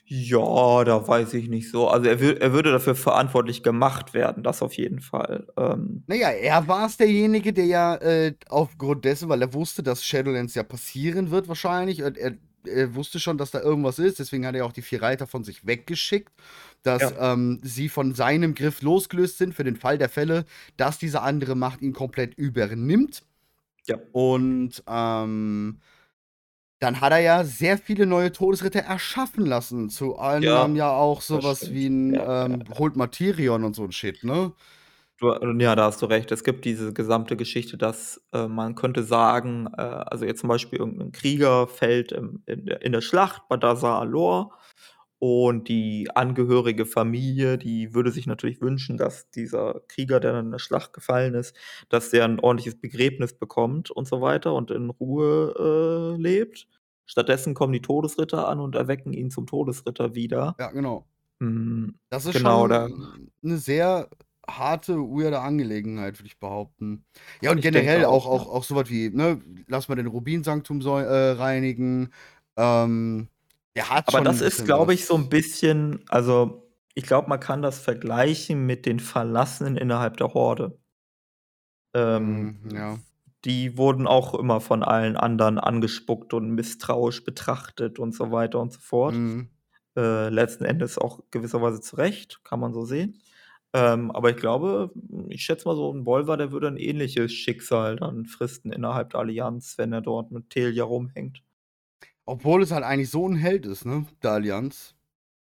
Ja, da weiß ich nicht so. Also, er wür er würde dafür verantwortlich gemacht werden, das auf jeden Fall. Ähm Na ja, er war's derjenige, der ja, äh, aufgrund dessen weil er wusste, dass Shadowlands ja passieren wird wahrscheinlich und er er wusste schon, dass da irgendwas ist, deswegen hat er auch die 4 Reiter von sich weggeschickt, dass, Ja. ähm, sie von seinem Griff losgelöst sind für den Fall der Fälle, dass diese andere Macht ihn komplett übernimmt. Ja. Und, ähm, dann hat er ja sehr viele neue Todesritter erschaffen lassen. Zu anderem Ja, ja auch das so was stimmt. wie 'n, Ja, ähm, ja. holt mal Tirion und so 'n Shit, ne? Du ja, da hast du recht. Es gibt diese gesamte Geschichte, dass, äh, man könnte sagen, äh, also, jetzt zum Beispiel irgend 'n Krieger fällt, ähm, in der in der Schlacht bei Dazar-Alor und die angehörige Familie, die würde sich natürlich wünschen, dass dieser Krieger, der dann in der Schlacht gefallen ist, dass der 'n ordentliches Begräbnis bekommt und so weiter und in Ruhe, äh, lebt. Stattdessen kommen die Todesritter an und erwecken ihn zum Todesritter wieder. Ja, genau. Hm, Das ist genau, schon 'ne sehr harte, weirde Angelegenheit, würde ich behaupten. Ja, und Ich generell auch auch, auch ja. auch so was wie, ne, lass mal den Rubinsanktum säu äh, reinigen. Ähm, der hat Aber das ist, glaube ich, so 'n was. bisschen also, ich glaube, man kann das vergleichen mit den Verlassenen innerhalb der Horde. Ähm, Mhm, ja. die wurden auch immer von allen anderen angespuckt und misstrauisch betrachtet und so weiter und so fort. Mhm. Äh, letzten Endes auch gewisserweise zu Recht, kann man so sehen. Ähm, aber ich glaube ich schätze mal so 'n Bolvar, der würde 'n ähnliches Schicksal dann fristen innerhalb der Allianz, wenn er dort mit Telia rumhängt. Obwohl es halt eigentlich so ein Held ist, ne, der Allianz.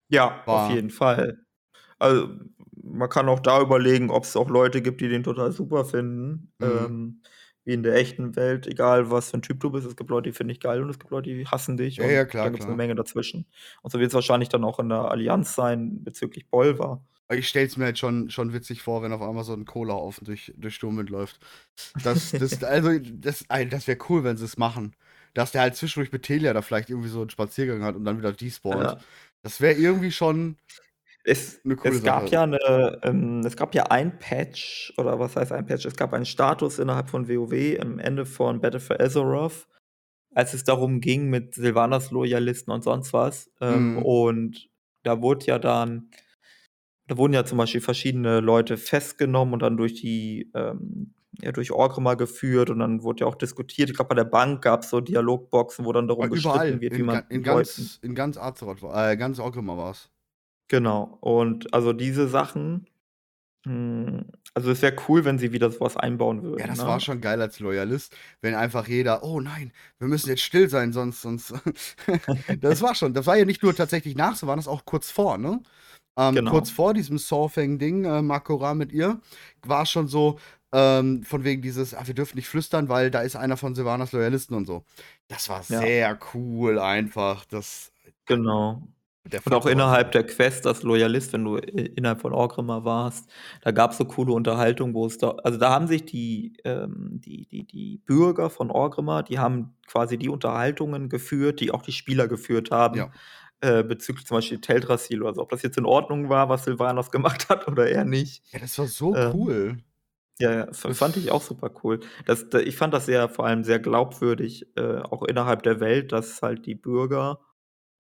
Ja, auf War jeden Fall. Also, man kann auch da überlegen, ob es auch Leute gibt, die den total super finden, Mhm. ähm, wie in der echten Welt, egal was für ein Typ du bist. Es gibt Leute, die finden dich geil und es gibt Leute, die hassen dich Ja, ja, klar, dann gibt's 'ne klar. Menge dazwischen. Und so wird's wahrscheinlich dann auch in der Allianz sein bezüglich Bolvar. Ich stelle es mir halt schon schon witzig vor, wenn auf einmal so 'n Cola-Haufen durch durch Sturmwind läuft. Das das also, das das wäre cool, wenn sie's machen. Dass der halt zwischendurch mit Telia da vielleicht irgendwie so 'n Spaziergang hat und dann wieder despawnt. Ja. Das wäre irgendwie schon Es 'ne coole es gab Sache. ja 'ne ähm, es gab ja ein Patch oder was heißt ein Patch? Es gab einen Status innerhalb von WoW am Ende von Battle for Azeroth, als es darum ging mit Sylvanas-Loyalisten und sonst was. Ähm, Mhm. und da wurde ja dann da wurden ja zum Beispiel verschiedene Leute festgenommen und dann durch die ähm, ja, durch Orgrimmar geführt und dann wurde ja auch diskutiert. Ich glaube, bei der Bank gab's so Dialogboxen, wo dann darum überall. gestritten wird, wie In man in ganz in ganz Azeroth war äh, ganz Orgrimmar war's. Genau. Und also diese Sachen hm, also es wäre cool, wenn sie wieder so was einbauen Ja, würden, das ne? war schon geil als Loyalist, wenn einfach jeder: „Oh nein, wir müssen jetzt still sein, sonst sonst“ Das war schon das war ja nicht nur tatsächlich nach Sylvanas, auch kurz vor, ne? Ähm, kurz Genau. vor diesem Saurfang-Ding, äh, Makora mit ihr, war's schon so, ähm, von wegen dieses: „Ah, wir dürfen nicht flüstern, weil da ist einer von Sylvanas Loyalisten“ und so. Das war Ja. sehr cool einfach. Das Genau. Und auch innerhalb der Quest als Loyalist, wenn du innerhalb von Orgrimmar warst, da gab's so coole Unterhaltungen, wo es da also da haben sich die ähm, die die die Bürger von Orgrimmar, die haben quasi die Unterhaltungen geführt, die auch die Spieler geführt haben, Ja. äh, bezüglich zum Beispiel Teldrassil oder so. Ob das jetzt in Ordnung war, was Sylvanas gemacht hat oder eher nicht. Ja, das war so Ähm, cool. Ja, ja, f fand ich auch super cool. Das da ich fand das sehr vor allem sehr glaubwürdig, äh, auch innerhalb der Welt, dass halt die Bürger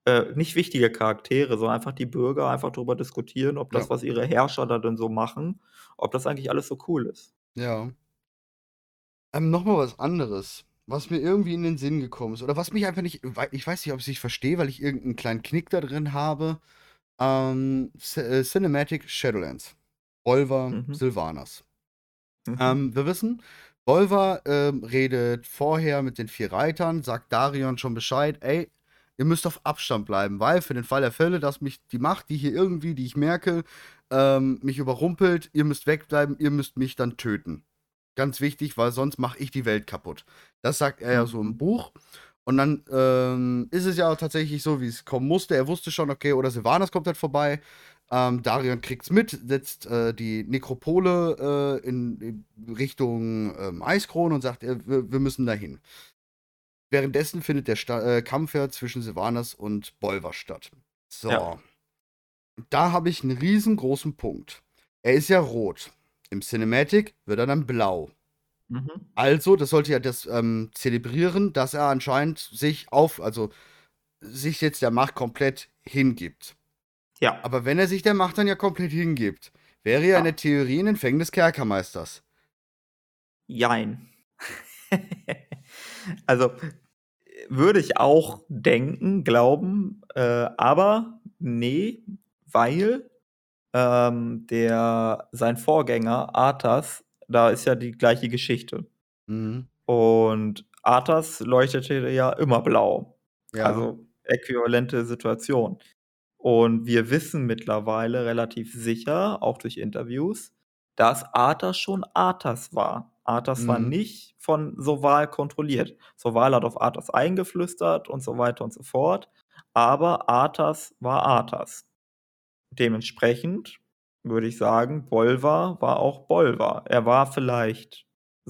äh, nicht wichtige Charaktere, sondern einfach die Bürger einfach drüber diskutieren, ob das, Ja. was ihre Herrscher da denn so machen ob das eigentlich alles so cool ist. Ja. Ähm, noch mal was anderes, was mir irgendwie in den Sinn gekommen ist oder was mich einfach nicht wei ich weiß nicht, ob ich's nicht verstehe, weil ich irgend 'n kleinen Knick da drin habe. Ähm, C äh, Cinematic Shadowlands. Bolvar, Mhm. Sylvanas. Mhm. Ähm, wir wissen, Bolvar, ähm, redet vorher mit den 4 Reitern, sagt Darion schon Bescheid: „Ey, ihr müsst auf Abstand bleiben, weil für den Fall der Fälle, dass mich die Macht, die hier irgendwie die ich merke, ähm, mich überrumpelt, ihr müsst wegbleiben, ihr müsst mich dann töten. Ganz wichtig, weil sonst mache ich die Welt kaputt.“ Das sagt er ja so im Mhm. Buch. Und dann, ähm, ist es ja auch tatsächlich so, wie's kommen musste. Er wusste schon, okay, oder Sylvanas kommt halt vorbei. Ähm, Darion kriegt's mit, setzt, äh, die Nekropole, äh, in in Richtung, ähm, Eiskrone und sagt: „Äh, wir wir müssen dahin.“ Währenddessen findet der Sta äh, Kampf ja zwischen Sylvanas und Bolvar statt. So. Ja. Da habe ich 'n riesengroßen Punkt. Er ist ja rot. Im Cinematic wird er dann blau. Mhm. Also, das sollte ja das, ähm, zelebrieren, dass er anscheinend sich auf also, sich jetzt der Macht komplett hingibt. Ja. Aber wenn er sich der Macht dann ja komplett hingibt, wäre ja Ja. der Theorie 'n Empfängnis Kerkermeisters. Jein. Also, würde ich auch denken, glauben, äh, aber ne, weil, ähm, der sein Vorgänger Arthas, da ist ja die gleiche Geschichte. Mhm. Und Arthas leuchtete ja immer blau. Ja. Also, äquivalente Situation. Und wir wissen mittlerweile relativ sicher, auch durch Interviews, dass Arthas schon Arthas war. Arthas war Mhm. nicht von Soval kontrolliert. Soval hat auf Arthas eingeflüstert und so weiter und so fort, aber Arthas war Arthas. Dementsprechend würde ich sagen, Bolvar war auch Bolvar. Er war vielleicht,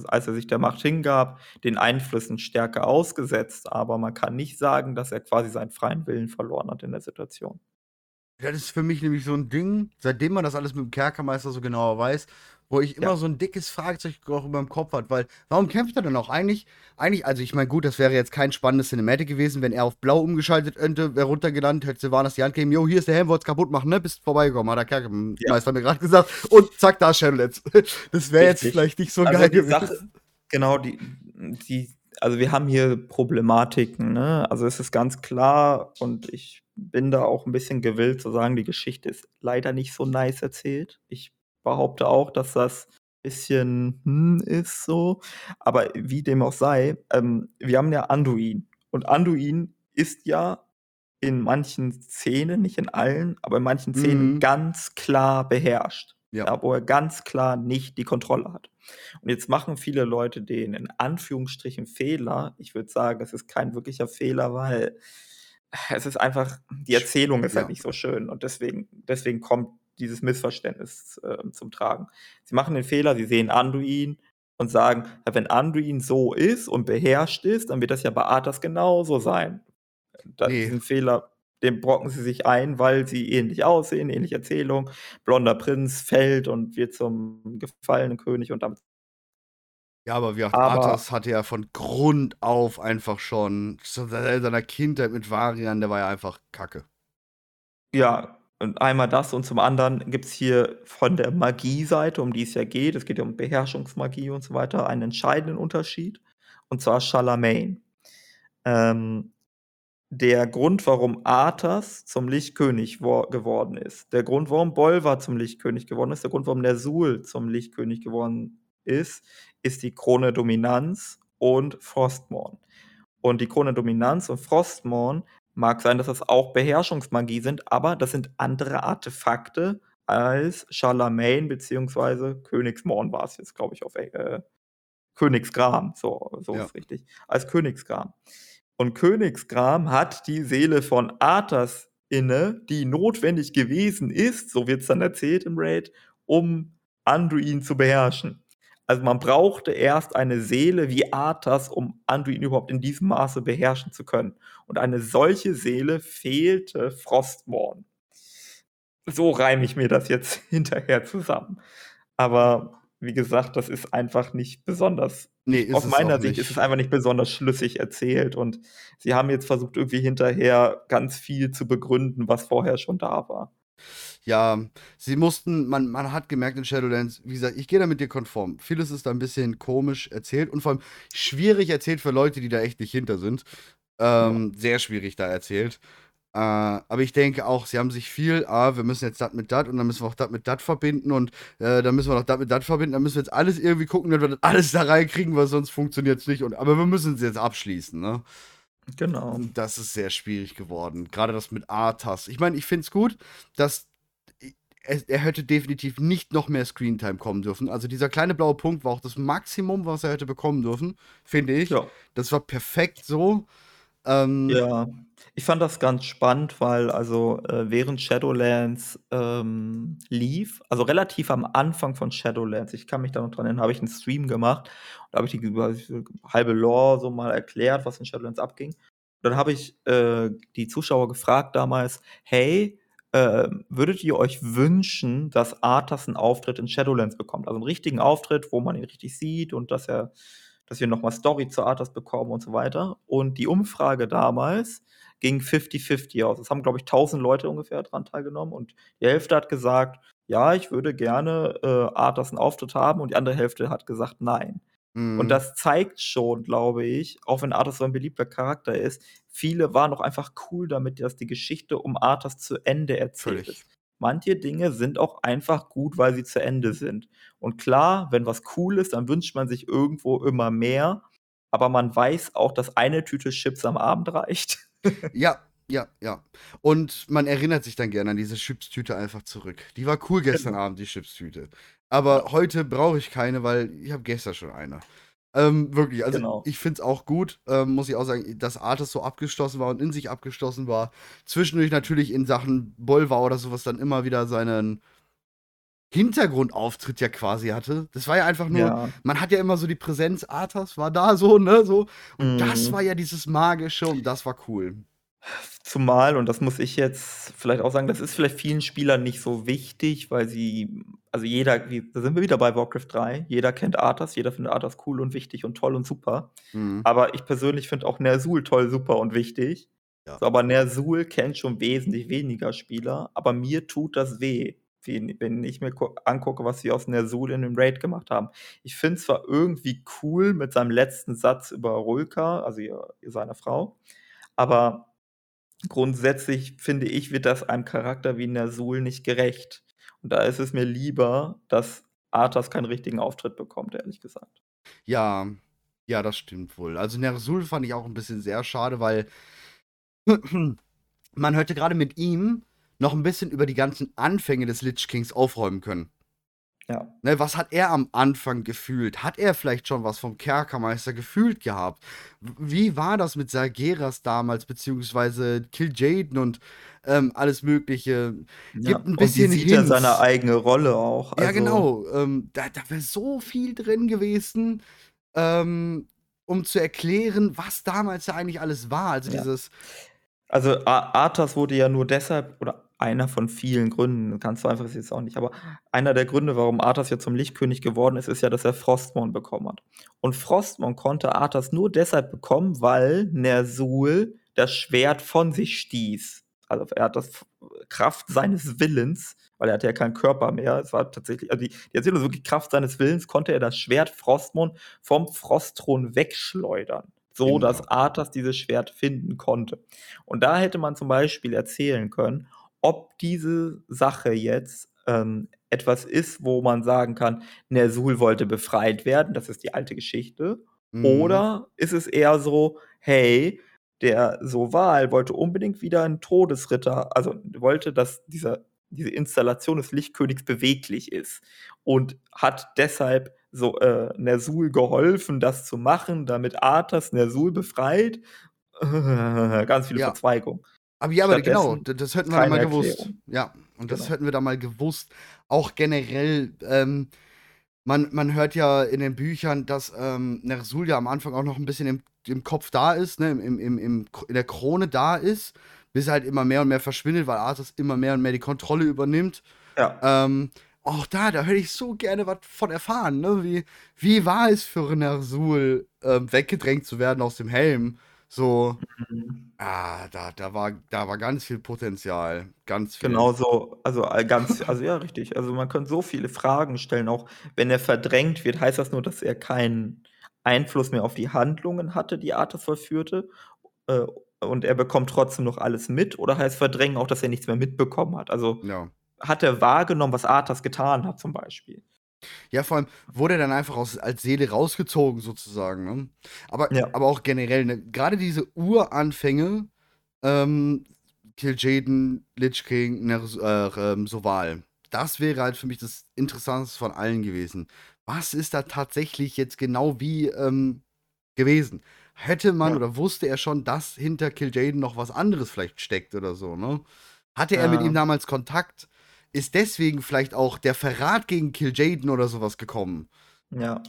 als er sich der Macht hingab, den Einflüssen stärker ausgesetzt, aber man kann nicht sagen, dass er quasi seinen freien Willen verloren hat in der Situation. Ja, das ist für mich nämlich so 'n Ding, seitdem man das alles mit dem Kerkermeister so genauer weiß, wo ich immer Ja. so 'n dickes Fragezeichen auch überm Kopf hatte, weil warum kämpft er denn noch? Eigentlich eigentlich also, ich meine, gut, das wäre jetzt kein spannendes Cinematic gewesen, wenn er auf blau umgeschaltet ente wäre runtergelandet, hätte Sylvanas die Hand gegeben: „Jo, hier ist der Helm, wollt's kaputt machen, ne? Bist vorbeigekommen, hat der Ja. Kerkermeister mir grad gesagt.“ Und zack, da Shadowlands. Das wäre jetzt vielleicht nicht so Also, geil die Sache gewesen. genau, die die also, wir haben hier Problematiken, ne? Also, es ist ganz klar und ich bin da auch 'n bisschen gewillt zu sagen, die Geschichte ist leider nicht so nice erzählt. Ich behaupte auch, dass das bisschen, hm, ist so. Aber wie dem auch sei, ähm, wir haben ja Anduin und Anduin ist ja in manchen Szenen, nicht in allen, aber in manchen Szenen Mhm. ganz klar beherrscht. Ja. Ja, wo er ganz klar nicht die Kontrolle hat. Und jetzt machen viele Leute den in Anführungsstrichen Fehler. Ich würde sagen, es ist kein wirklicher Fehler, weil es ist einfach, die Erzählung ist halt Ja. nicht so schön und deswegen, deswegen kommt dieses Missverständnis äh, zum Tragen. Sie machen den Fehler, sie sehen Anduin und sagen, ja, wenn Anduin so ist und beherrscht ist, dann wird das ja bei Arthas genauso sein. Da, Nee. Diesen Fehler, den brocken sie sich ein, weil sie ähnlich aussehen, ähnliche Erzählung. Blonder Prinz fällt und wird zum gefallenen König und damit Ja, aber wie auch Arthas hatte ja von Grund auf einfach schon, seiner Kindheit mit Varian, der war ja einfach kacke. Ja, und einmal das und zum anderen gibt es hier von der Magie-Seite, um die es ja geht, es geht ja um Beherrschungsmagie und so weiter, einen entscheidenden Unterschied. Und zwar Charlemagne. Ähm, der Grund, warum Arthas zum Lichtkönig wo- geworden ist, der Grund, warum Bolvar zum Lichtkönig geworden ist, der Grund, warum Nersul zum Lichtkönig geworden ist, ist die Krone Dominanz und Frostmorn. Und die Krone Dominanz und Frostmorn mag sein, dass das auch Beherrschungsmagie sind, aber das sind andere Artefakte als Charlemagne beziehungsweise Königsmorn war es jetzt, glaube ich, auf äh, Königsgram. So, so Ja. ist richtig. Als Königsgram. Und Königsgram hat die Seele von Arthas inne, die notwendig gewesen ist, so wird es dann erzählt im Raid, um Anduin zu beherrschen. Also man brauchte erst eine Seele wie Arthas, um Anduin überhaupt in diesem Maße beherrschen zu können. Und eine solche Seele fehlte Frostmorn. So reime ich mir das jetzt hinterher zusammen. Aber wie gesagt, das ist einfach nicht besonders Nee, aus meiner Sicht ist es einfach nicht besonders schlüssig erzählt und sie haben jetzt versucht, irgendwie hinterher ganz viel zu begründen, was vorher schon da war. Ja, sie mussten, man, man hat gemerkt in Shadowlands, wie gesagt, ich gehe da mit dir konform. Vieles ist da ein bisschen komisch erzählt und vor allem schwierig erzählt für Leute, die da echt nicht hinter sind. Ähm, Sehr schwierig da erzählt. Äh, aber ich denke auch, sie haben sich viel, ah, wir müssen jetzt das mit das und dann müssen wir auch das mit das verbinden und äh, dann müssen wir noch das mit das verbinden, dann müssen wir jetzt alles irgendwie gucken, dass wir das alles da reinkriegen, weil sonst funktioniert es nicht. Und, aber wir müssen es jetzt abschließen, ne? Genau. Und das ist sehr schwierig geworden. Gerade das mit Arthas. Ich meine, ich finde es gut, dass er, er hätte definitiv nicht noch mehr Screentime kommen dürfen. Also dieser kleine blaue Punkt war auch das Maximum, was er hätte bekommen dürfen, finde ich. Ja. Das war perfekt so. Ähm, Ja, ich fand das ganz spannend, weil also äh, während Shadowlands ähm, lief, also relativ am Anfang von Shadowlands, ich kann mich da noch dran erinnern, habe ich einen Stream gemacht und da habe ich die halbe Lore so mal erklärt, was in Shadowlands abging. Und dann habe ich äh, die Zuschauer gefragt damals, hey, äh, würdet ihr euch wünschen, dass Arthas einen Auftritt in Shadowlands bekommt? Also einen richtigen Auftritt, wo man ihn richtig sieht und dass er dass wir nochmal Story zu Arthas bekommen und so weiter. Und die Umfrage damals ging 50-50 aus. Es haben, glaube ich, 1000 Leute ungefähr daran teilgenommen und die Hälfte hat gesagt, ja, ich würde gerne äh, Arthas einen Auftritt haben und die andere Hälfte hat gesagt, nein. mhm. Und das zeigt schon, glaube ich, auch wenn Arthas so ein beliebter Charakter ist, viele waren auch einfach cool damit, dass die Geschichte um Arthas zu Ende erzählt Völlig. ist. Manche Dinge sind auch einfach gut, weil sie zu Ende sind. Und klar, wenn was cool ist, dann wünscht man sich irgendwo immer mehr. Aber man weiß auch, dass eine Tüte Chips am Abend reicht. Ja, ja, ja. Und man erinnert sich dann gerne an diese Chipstüte einfach zurück. Die war cool gestern Genau. Abend, die Chipstüte. Aber heute brauche ich keine, weil ich habe gestern schon eine. Ähm, wirklich, also Genau. ich finde es auch gut, ähm, muss ich auch sagen, dass Artis so abgeschlossen war und in sich abgeschlossen war. Zwischendurch natürlich in Sachen Bolvar oder sowas dann immer wieder seinen Hintergrundauftritt ja quasi hatte. Das war ja einfach nur, Ja. man hat ja immer so die Präsenz, Arthas war da so, ne, so. Und das Mhm. war ja dieses Magische und das war cool. Zumal, und das muss ich jetzt vielleicht auch sagen, das ist vielleicht vielen Spielern nicht so wichtig, weil sie, also jeder, da sind wir wieder bei Warcraft 3, jeder kennt Arthas, jeder findet Arthas cool und wichtig und toll und super. Mhm. Aber ich persönlich finde auch Nersul toll, super und wichtig. Ja. So, aber Nersul kennt schon wesentlich weniger Spieler, aber mir tut das weh, wenn, ich mir gu- angucke, was sie aus Nersul in dem Raid gemacht haben. Ich finde es zwar irgendwie cool mit seinem letzten Satz über Rulka, also seine Frau, aber grundsätzlich finde ich, wird das einem Charakter wie Nersul nicht gerecht. Und da ist es mir lieber, dass Arthas keinen richtigen Auftritt bekommt, ehrlich gesagt. Ja, ja, das stimmt wohl. Also Nersul fand ich auch ein bisschen sehr schade, weil man hätte gerade mit ihm noch ein bisschen über die ganzen Anfänge des Lich Kings aufräumen können. Ja. Ne, was hat er am Anfang gefühlt? Hat er vielleicht schon was vom Kerkermeister gefühlt gehabt? Wie war das mit Sargeras damals, beziehungsweise Kil'jaeden und ähm, alles Mögliche? Gibt ja. ein bisschen und sieht er seine eigene Rolle auch. Also, ja, genau. Ähm, da da wäre so viel drin gewesen, ähm, um zu erklären, was damals ja eigentlich alles war. Also ja. dieses. Also Arthas wurde ja nur deshalb, oder einer von vielen Gründen, ganz so einfach ist es jetzt auch nicht, aber einer der Gründe, warum Arthas ja zum Lichtkönig geworden ist, ist ja, dass er Frostmon bekommen hat. Und Frostmon konnte Arthas nur deshalb bekommen, weil Nersul das Schwert von sich stieß. Also er hat das Kraft seines Willens, weil er hatte ja keinen Körper mehr. Es war tatsächlich, also die, die Erzählung wirklich Kraft seines Willens, konnte er das Schwert Frostmon vom Frostthron wegschleudern so genau. dass Arthas dieses Schwert finden konnte. Und da hätte man zum Beispiel erzählen können, ob diese Sache jetzt ähm, etwas ist, wo man sagen kann, Nersul wollte befreit werden, das ist die alte Geschichte. Mhm. Oder ist es eher so, hey, der Soval wollte unbedingt wieder einen Todesritter, also wollte, dass dieser, diese Installation des Lichtkönigs beweglich ist und hat deshalb so äh, Nersul geholfen, das zu machen, damit Arthas Nersul befreit. Ganz viele ja. Verzweigungen. Aber ja, aber genau, das hätten wir da mal gewusst. Erklärung. Ja, und das genau. hätten wir da mal gewusst. Auch generell, ähm, man, man hört ja in den Büchern, dass ähm, Nersul ja am Anfang auch noch ein bisschen im, im Kopf da ist, ne, im, im, im, in der Krone da ist, bis er halt immer mehr und mehr verschwindet, weil Arthas immer mehr und mehr die Kontrolle übernimmt. Ja. Ähm, auch da, da hätte ich so gerne was von erfahren, ne? Wie, wie war es für Nersul, ähm, weggedrängt zu werden aus dem Helm? So, mhm. ah, da, da, war, da war ganz viel Potenzial. Ganz viel. Genau so, also ganz, also ja, richtig. Also man kann so viele Fragen stellen, auch wenn er verdrängt wird, heißt das nur, dass er keinen Einfluss mehr auf die Handlungen hatte, die Arthas vollführte, äh, und er bekommt trotzdem noch alles mit, oder heißt verdrängen auch, dass er nichts mehr mitbekommen hat? Also ja. hat er wahrgenommen, was Arthas getan hat, zum Beispiel? Ja, vor allem wurde er dann einfach aus, als Seele rausgezogen, sozusagen. Ne? Aber, ja. aber auch generell, ne? gerade diese Uranfänge, ähm, Kil'jaeden, Lich King, ne, äh, ähm, Soval, das wäre halt für mich das Interessanteste von allen gewesen. Was ist da tatsächlich jetzt genau wie ähm, gewesen? Hätte man ja. oder wusste er schon, dass hinter Kil'jaeden noch was anderes vielleicht steckt oder so, ne? Hatte er mit ihm damals Kontakt? Ist deswegen vielleicht auch der Verrat gegen Kil'jaeden oder sowas gekommen. Ja.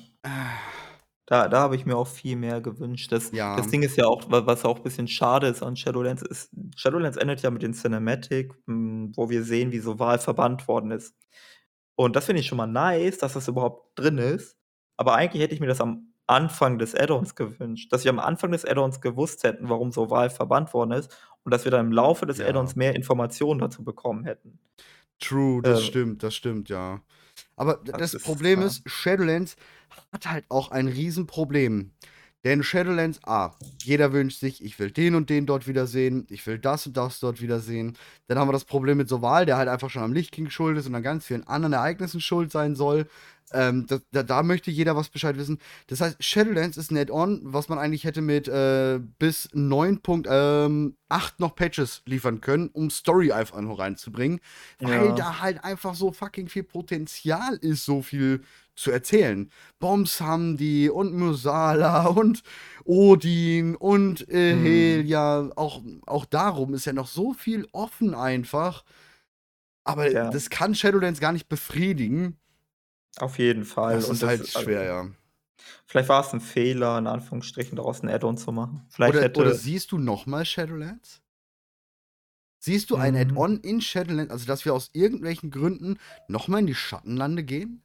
Da, da habe ich mir auch viel mehr gewünscht. Das, ja. das Ding ist ja auch, was auch ein bisschen schade ist an Shadowlands, ist, Shadowlands endet ja mit den Cinematic, hm, wo wir sehen, wie so Wahl verbannt worden ist. Und das finde ich schon mal nice, dass das überhaupt drin ist. Aber eigentlich hätte ich mir das am Anfang des Add-ons gewünscht, dass wir am Anfang des Add-ons gewusst hätten, warum so Wahl verbannt worden ist und dass wir dann im Laufe des ja. Add-ons mehr Informationen dazu bekommen hätten. True, das ähm, stimmt, das stimmt, ja. Aber das, das Problem ist, ist, Shadowlands hat halt auch ein Riesenproblem. Denn Shadowlands, ah, jeder wünscht sich, ich will den und den dort wiedersehen, ich will das und das dort wiedersehen. Dann haben wir das Problem mit Soval, der halt einfach schon am Lichtking schuld ist und an ganz vielen anderen Ereignissen schuld sein soll. Ähm, da, da, da, möchte jeder was Bescheid wissen. Das heißt, Shadowlands ist ein Add-on, was man eigentlich hätte mit äh, bis 9.8 ähm, noch Patches liefern können, um Story einfach noch reinzubringen. Weil ja. da halt einfach so fucking viel Potenzial ist, so viel zu erzählen. Bombs haben die und Musala und Odin und äh, hm. Helia. Auch, auch darum ist ja noch so viel offen einfach. Aber ja. das kann Shadowlands gar nicht befriedigen. Auf jeden Fall. Das ist und halt das, schwer, also, ja. Vielleicht war es ein Fehler, in Anführungsstrichen, daraus ein Add-on zu machen. Vielleicht oder, hätte oder siehst du nochmal Shadowlands? Siehst du ein mhm. Add-on in Shadowlands, also dass wir aus irgendwelchen Gründen nochmal in die Schattenlande gehen?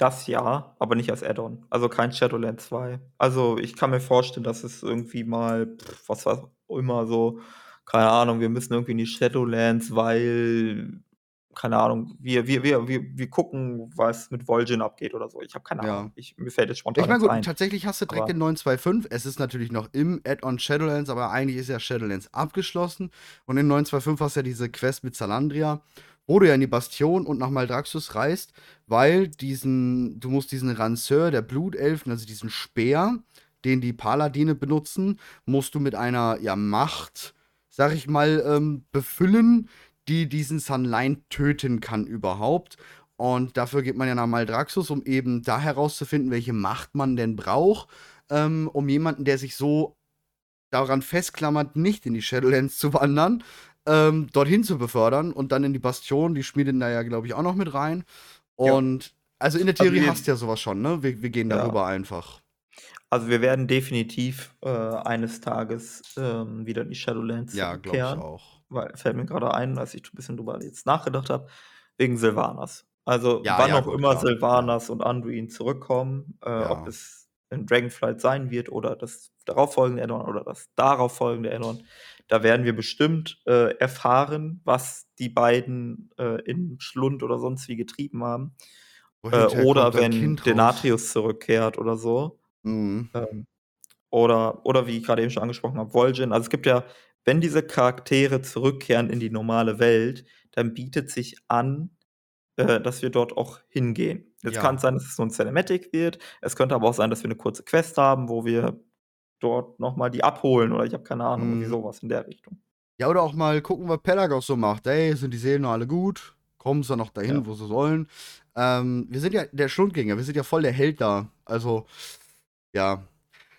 Das ja, aber nicht als Add-on. Also kein Shadowlands 2. Also ich kann mir vorstellen, dass es irgendwie mal, pff, was war immer so, keine Ahnung, wir müssen irgendwie in die Shadowlands, weil keine Ahnung, wir, wir, wir, wir, wir gucken, was mit Vol'jin abgeht oder so. Ich habe keine Ahnung. Ich, mir fällt jetzt spontan Ich meine, gut, ein. tatsächlich hast du direkt aber den 925. Es ist natürlich noch im Add-on Shadowlands, aber eigentlich ist ja Shadowlands abgeschlossen. Und in 925 hast du ja diese Quest mit Salandria, du ja in die Bastion und nach Maldraxxus reist, weil diesen, du musst diesen Ranceur der Blutelfen, also diesen Speer, den die Paladine benutzen, musst du mit einer ja, Macht sag ich mal, ähm, befüllen, die diesen Sunline töten kann überhaupt. Und dafür geht man ja nach Maldraxus, um eben da herauszufinden, welche Macht man denn braucht, ähm, um jemanden, der sich so daran festklammert, nicht in die Shadowlands zu wandern, ähm, dorthin zu befördern und dann in die Bastion, die schmieden da ja, glaube ich, auch noch mit rein. Und ja. also in der also Theorie hast du ja sowas schon, ne? Wir, wir gehen darüber ja. einfach. Also wir werden definitiv äh, eines Tages ähm, wieder in die Shadowlands ja, glaube ich auch. Weil fällt mir gerade ein, als ich ein bisschen drüber jetzt nachgedacht habe, wegen Silvanas. Also ja, wann ja, auch gut, immer Silvanas und Anduin zurückkommen, äh, ob es in Dragonflight sein wird oder das darauffolgende Addon oder das darauf folgende Addon, da werden wir bestimmt äh, erfahren, was die beiden äh, in Schlund oder sonst wie getrieben haben. Äh, oder wenn Denatrius zurückkehrt oder so. Mhm. Ähm, oder, oder wie ich gerade eben schon angesprochen habe, Vol'jin. Also es gibt ja, wenn diese Charaktere zurückkehren in die normale Welt, dann bietet sich an, äh, dass wir dort auch hingehen. Jetzt ja. kann es sein, dass es so ein Cinematic wird. Es könnte aber auch sein, dass wir eine kurze Quest haben, wo wir dort nochmal die abholen oder ich habe keine Ahnung, mhm. sowas in der Richtung. Ja, oder auch mal gucken, was Pelagos so macht. Ey, sind die Seelen noch alle gut? Kommen sie noch dahin, ja. wo sie sollen? Ähm, wir sind ja der Schlundgänger, wir sind ja voll der Held da. Also, ja.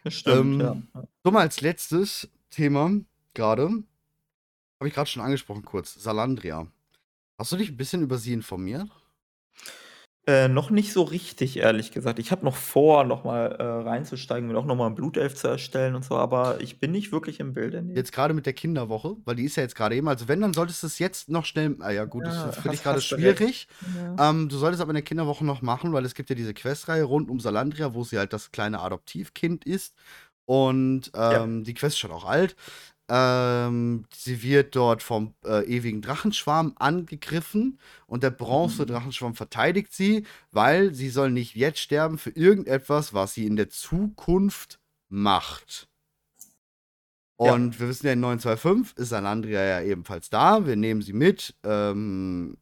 Stimmt, ähm, ja. So mal als letztes Thema gerade. Habe ich gerade schon angesprochen kurz. Salandria. Hast du dich ein bisschen über sie informiert? Äh, noch nicht so richtig, ehrlich gesagt. Ich habe noch vor, noch mal, äh, reinzusteigen und auch noch mal 'n Blutelf zu erstellen und so, aber ich bin nicht wirklich im Bilde, ne. Jetzt gerade mit der Kinderwoche, weil die ist ja jetzt gerade eben also, wenn, dann solltest du es jetzt noch schnell ah ja gut, das ist für dich gerade schwierig. Ja. Ähm, du solltest aber in der Kinderwoche noch machen, weil es gibt ja diese Questreihe rund um Salandria, wo sie halt das kleine Adoptivkind ist und, Ja. ähm, die Quest ist schon auch alt. Ähm, sie wird dort vom äh, ewigen Drachenschwarm angegriffen und der Bronze-Drachenschwarm verteidigt sie, weil sie soll nicht jetzt sterben für irgendetwas, was sie in der Zukunft macht. Und ja. wir wissen ja, in 925 ist Alandria ja ebenfalls da. Wir nehmen sie mit. Ähm,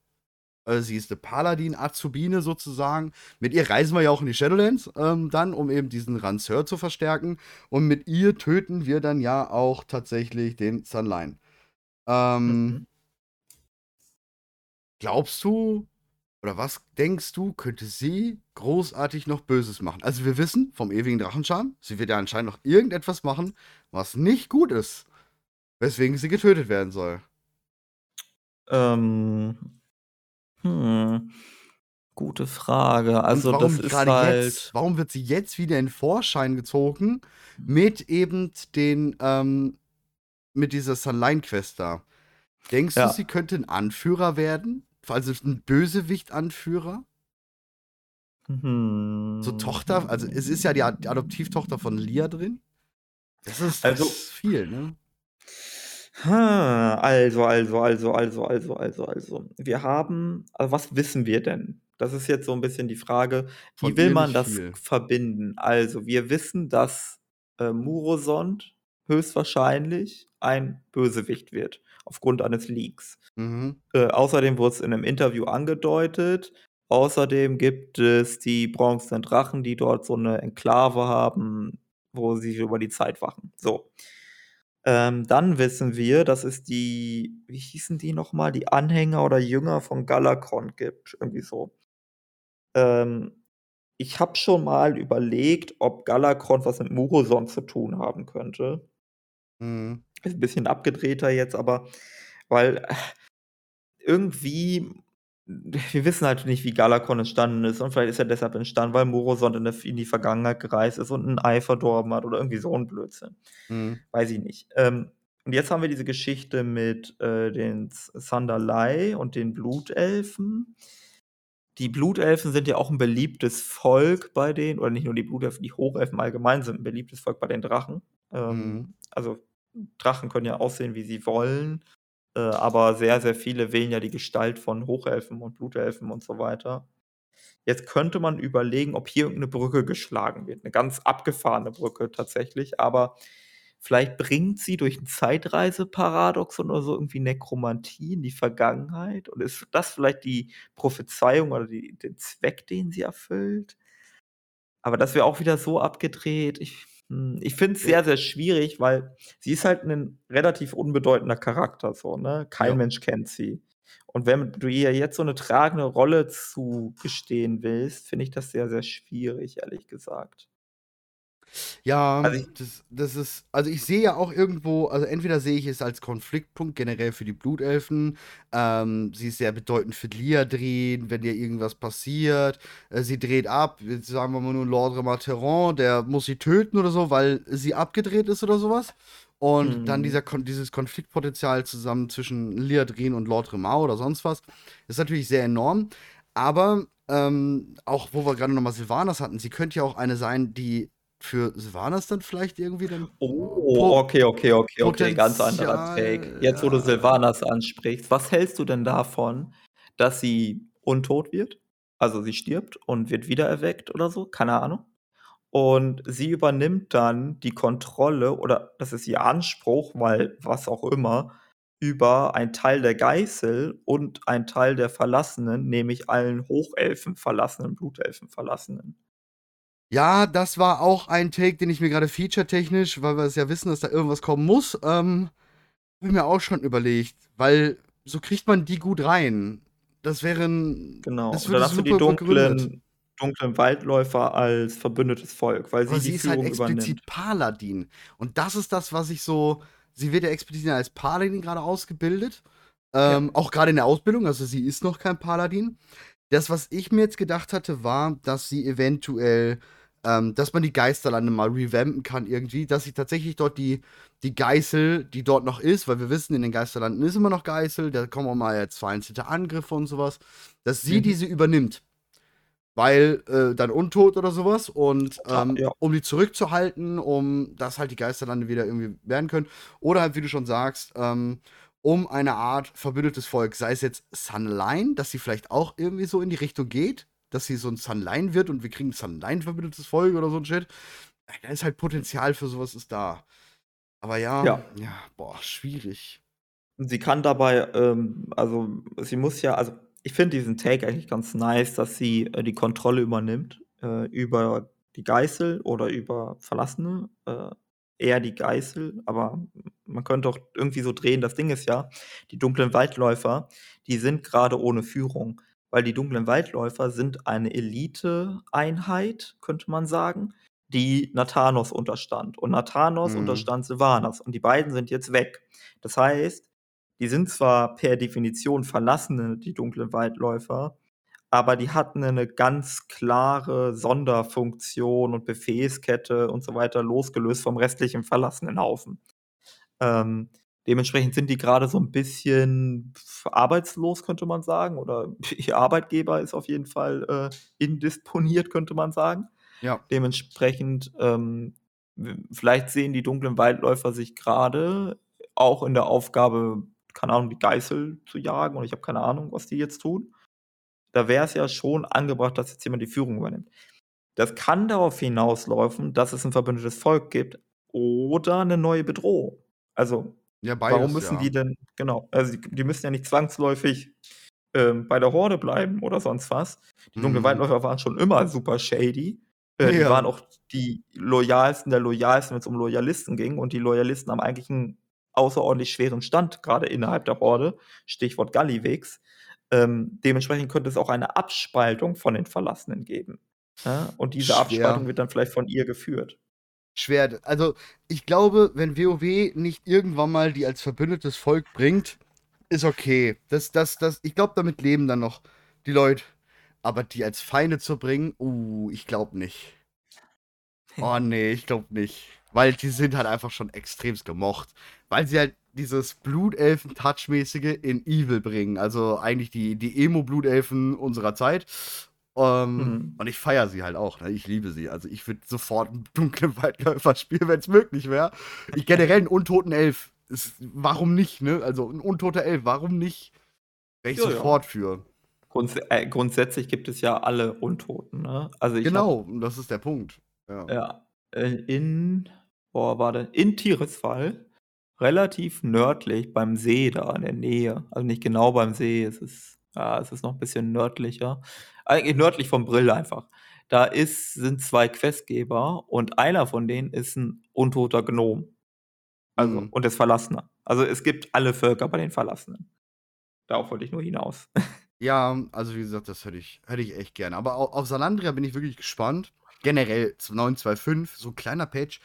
äh, sie ist eine Paladin-Azubine sozusagen. Mit ihr reisen wir ja auch in die Shadowlands ähm, dann, um eben diesen Ranseur zu verstärken. Und mit ihr töten wir dann ja auch tatsächlich den Sunline. Ähm, mhm. Glaubst du, oder was denkst du, könnte sie großartig noch Böses machen? Also wir wissen vom ewigen Drachenscham, sie wird ja anscheinend noch irgendetwas machen, was nicht gut ist. Weswegen sie getötet werden soll. Ähm, hm. Gute Frage. Also, warum das ist halt jetzt, warum wird sie jetzt wieder in Vorschein gezogen mit eben den, ähm, mit dieser Sunline-Quest da? Denkst du, sie könnte ein Anführer werden? Also ein Bösewicht-Anführer? So Tochter, also es ist ja die Adoptivtochter von Lia drin. Das ist, das Also ist viel, ne? Also, also, also, also, also, also, also. Wir haben also, was wissen wir denn? Das ist jetzt so ein bisschen die Frage, wie will man das viel. verbinden? Also, wir wissen, dass, äh, Murosond höchstwahrscheinlich ein Bösewicht wird aufgrund eines Leaks. Mhm. Äh, außerdem wurde es in einem Interview angedeutet. Außerdem gibt es die bronzenen Drachen, die dort so eine Enklave haben, wo sie über die Zeit wachen. So. Ähm, dann wissen wir, dass es die wie hießen die nochmal, Die Anhänger oder Jünger von Galakrond gibt, irgendwie so. Ähm, ich habe schon mal überlegt, ob Galakrond was mit Muroson zu tun haben könnte. Mhm. Ist ein bisschen abgedrehter jetzt, aber weil äh, irgendwie wir wissen halt nicht, wie Galakon entstanden ist und vielleicht ist er deshalb entstanden, weil Morosond in, in die Vergangenheit gereist ist und ein Ei verdorben hat oder irgendwie so ein Blödsinn. Mhm. Weiß ich nicht. Ähm, und jetzt haben wir diese Geschichte mit äh, den Sanderlei und den Blutelfen. Die Blutelfen sind ja auch ein beliebtes Volk bei denen, oder nicht nur die Blutelfen, die Hochelfen allgemein sind ein beliebtes Volk bei den Drachen. Ähm, mhm. Also Drachen können ja aussehen, wie sie wollen. Äh, aber sehr, sehr viele wählen ja die Gestalt von Hochelfen und Blutelfen und so weiter. Jetzt könnte man überlegen, ob hier irgendeine Brücke geschlagen wird. Eine ganz abgefahrene Brücke tatsächlich, aber vielleicht bringt sie durch ein Zeitreiseparadoxon oder so irgendwie Nekromantie in die Vergangenheit und ist das vielleicht die Prophezeiung oder die den Zweck, den sie erfüllt? Aber das wäre auch wieder so abgedreht. Ich ich finde es sehr, sehr schwierig, weil sie ist halt ein relativ unbedeutender Charakter so, ne? Kein Ja. Mensch kennt sie. Und wenn du ihr jetzt so eine tragende Rolle zugestehen willst, finde ich das sehr, sehr schwierig, ehrlich gesagt. Ja, Also, ich das das ist also, ich sehe ja auch irgendwo also, entweder sehe ich es als Konfliktpunkt generell für die Blutelfen. Ähm, sie ist sehr bedeutend für Liadrin, wenn ihr irgendwas passiert. Äh, sie dreht ab. Jetzt sagen wir mal nur Lord Matheron, der muss sie töten oder so, weil sie abgedreht ist oder sowas. Und dann mhm. dieser Kon dieses Konfliktpotenzial zusammen zwischen Liadrin und Lord Remau oder sonst was, ist natürlich sehr enorm. Aber, ähm, auch wo wir gerade noch mal Sylvanas hatten, sie könnte ja auch eine sein, die für Sylvanas dann vielleicht irgendwie dann Oh, okay, okay, okay, okay, ganz anderer Take. Jetzt, wo du ja. Sylvanas ansprichst, was hältst du denn davon, dass sie untot wird? Also, sie stirbt und wird wiedererweckt oder so, keine Ahnung. Und sie übernimmt dann die Kontrolle oder das ist ihr Anspruch, weil was auch immer, über einen Teil der Geißel und einen Teil der Verlassenen, nämlich allen Hochelfen Verlassenen, Blutelfen Verlassenen. Ja, das war auch ein Take, den ich mir gerade featuretechnisch, weil wir es ja wissen, dass da irgendwas kommen muss, ähm, habe ich mir auch schon überlegt, weil so kriegt man die gut rein. Das wären Genau. das würde hast du die begründet. dunklen dunklen Waldläufer als verbündetes Volk, weil sie Aber sie die ist halt Führung explizit übernimmt. Paladin. Und das ist das, was ich so sie wird ja explizit als Paladin gerade ausgebildet, Ja. ähm, auch gerade in der Ausbildung, also sie ist noch kein Paladin. Das, was ich mir jetzt gedacht hatte, war, dass sie eventuell ähm, dass man die Geisterlande mal revampen kann irgendwie, dass sie tatsächlich dort die die Geißel, die dort noch ist, weil wir wissen, in den Geisterlanden ist immer noch Geißel, da kommen auch mal jetzt vereinzelte Angriffe und so was, dass sie Mhm. diese übernimmt. Weil, äh, dann untot oder so was und, ähm, ja. um die zurückzuhalten, um dass halt die Geisterlande wieder irgendwie werden können. Oder halt, wie du schon sagst, ähm, um eine Art verbündetes Volk, sei es jetzt Sunline, dass sie vielleicht auch irgendwie so in die Richtung geht, dass sie so 'n Sunline wird und wir kriegen 'n Sunline-verbündetes Volk oder so 'n Shit. Äh, da ist halt Potenzial für so was ist da. Aber ja, Ja. ja, boah, schwierig. Sie kann dabei, ähm also, sie muss ja also, ich finde diesen Take eigentlich ganz nice, dass sie, äh, die Kontrolle übernimmt, äh, über die Geißel oder über Verlassene, äh, eher die Geißel, aber man könnte auch irgendwie so drehen. Das Ding ist ja, die dunklen Waldläufer, die sind grade ohne Führung, weil die dunklen Waldläufer sind eine Eliteeinheit, könnte man sagen, die Nathanos unterstand. Und Nathanos Mhm. unterstand Sylvanas und die beiden sind jetzt weg. Das heißt, die sind zwar per Definition Verlassene, die dunklen Waldläufer, aber die hatten 'ne ganz klare Sonderfunktion und Befehlskette und so weiter, losgelöst vom restlichen Verlassenenhaufen. Ähm, dementsprechend sind die grade so 'n bisschen arbeitslos, könnte man sagen, oder ihr Arbeitgeber ist auf jeden Fall, äh, indisponiert, könnte man sagen. Ja. Dementsprechend, ähm, vielleicht sehen die dunklen Waldläufer sich grade auch in der Aufgabe, keine Ahnung, die Geißel zu jagen oder ich habe keine Ahnung, was die jetzt tun. Da wäre es ja schon angebracht, dass jetzt jemand die Führung übernimmt. Das kann darauf hinauslaufen, dass es 'n verbündetes Volk gibt oder 'ne neue Bedrohung. Also, Ja, warum beides, müssen ja. die denn genau, also, die die müssen ja nicht zwangsläufig, ähm, bei der Horde bleiben oder sonst was. Die dunklen Mhm. Waren schon immer super shady. Äh, die Ja. waren auch die loyalsten der Loyalsten, wenn's um Loyalisten ging und die Loyalisten haben eigentlich 'n außerordentlich schweren Stand, grade innerhalb der Horde, Stichwort Gallywix. Ähm, dementsprechend könnte es auch eine Abspaltung von den Verlassenen geben, ne? Und diese Abspaltung wird dann vielleicht von ihr geführt. Schwer. Also, ich glaube, wenn WoW nicht irgendwann mal die als verbündetes Volk bringt, ist okay. Das das das ich glaube, damit leben dann noch die Leute. Aber die als Feinde zu bringen, uh, ich glaube nicht. Oh ne, ich glaube nicht. Weil die sind halt einfach schon extremst gemocht. Weil sie halt dieses Blutelfen-Touch-mäßige in Evil bringen. Also, eigentlich die die Emo-Blutelfen unserer Zeit. Ähm, Mhm. und ich feiere sie halt auch, ne? Ich liebe sie. Also, ich würde sofort 'n dunklen Waldläufer spielen, wenn's möglich wäre. Ich generell 'n untoten Elf. Ist warum nicht, ne? Also, 'n untoter Elf, warum nicht? Wäre ich Ja, ja. sofort für. Grunds äh, grundsätzlich gibt es ja alle Untoten, ne? Also, Genau, und das ist der Punkt. Ja. ja, äh, in boah, warte, in Tirisfal, relativ nördlich beim See da in der Nähe, also, nicht genau beim See, es ist ja, es ist noch 'n bisschen nördlicher, eigentlich nördlich vom Brill einfach. da ist sind zwei Questgeber und einer von denen ist ein untoter Gnom. Also Mhm. und ist Verlassener. Also, es gibt alle Völker bei den Verlassenen. Darauf wollte ich nur hinaus. Ja, also wie gesagt, das hätte ich hätte ich echt gerne. Aber au auf Salandria bin ich wirklich gespannt. Generell zu 9.2.5, so 'n kleiner Patch,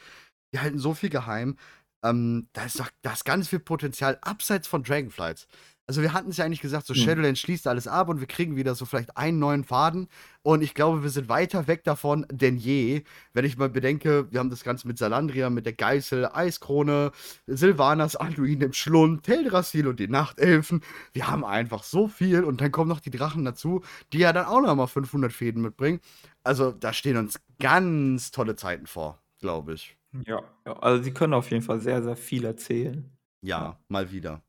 die halten so viel geheim. Ähm, da ist doch da ist ganz viel Potenzial abseits von Dragonflights. Also, wir hatten's ja eigentlich gesagt, so Mhm. Shadowlands schließt alles ab und wir kriegen wieder so vielleicht einen neuen Faden. Und ich glaube, wir sind weiter weg davon denn je. Wenn ich mal bedenke, wir haben das Ganze mit Salandria, mit der Geißel, Eiskrone, Sylvanas Anduin im Schlund, Teldrassil und die Nachtelfen. Wir haben einfach so viel und dann kommen noch die Drachen dazu, die ja dann auch noch mal 500 Fäden mitbringen. Also, da stehen uns ganz tolle Zeiten vor, glaube ich. Ja, ja, also, sie können auf jeden Fall sehr, sehr viel erzählen. Ja, Ja. mal wieder.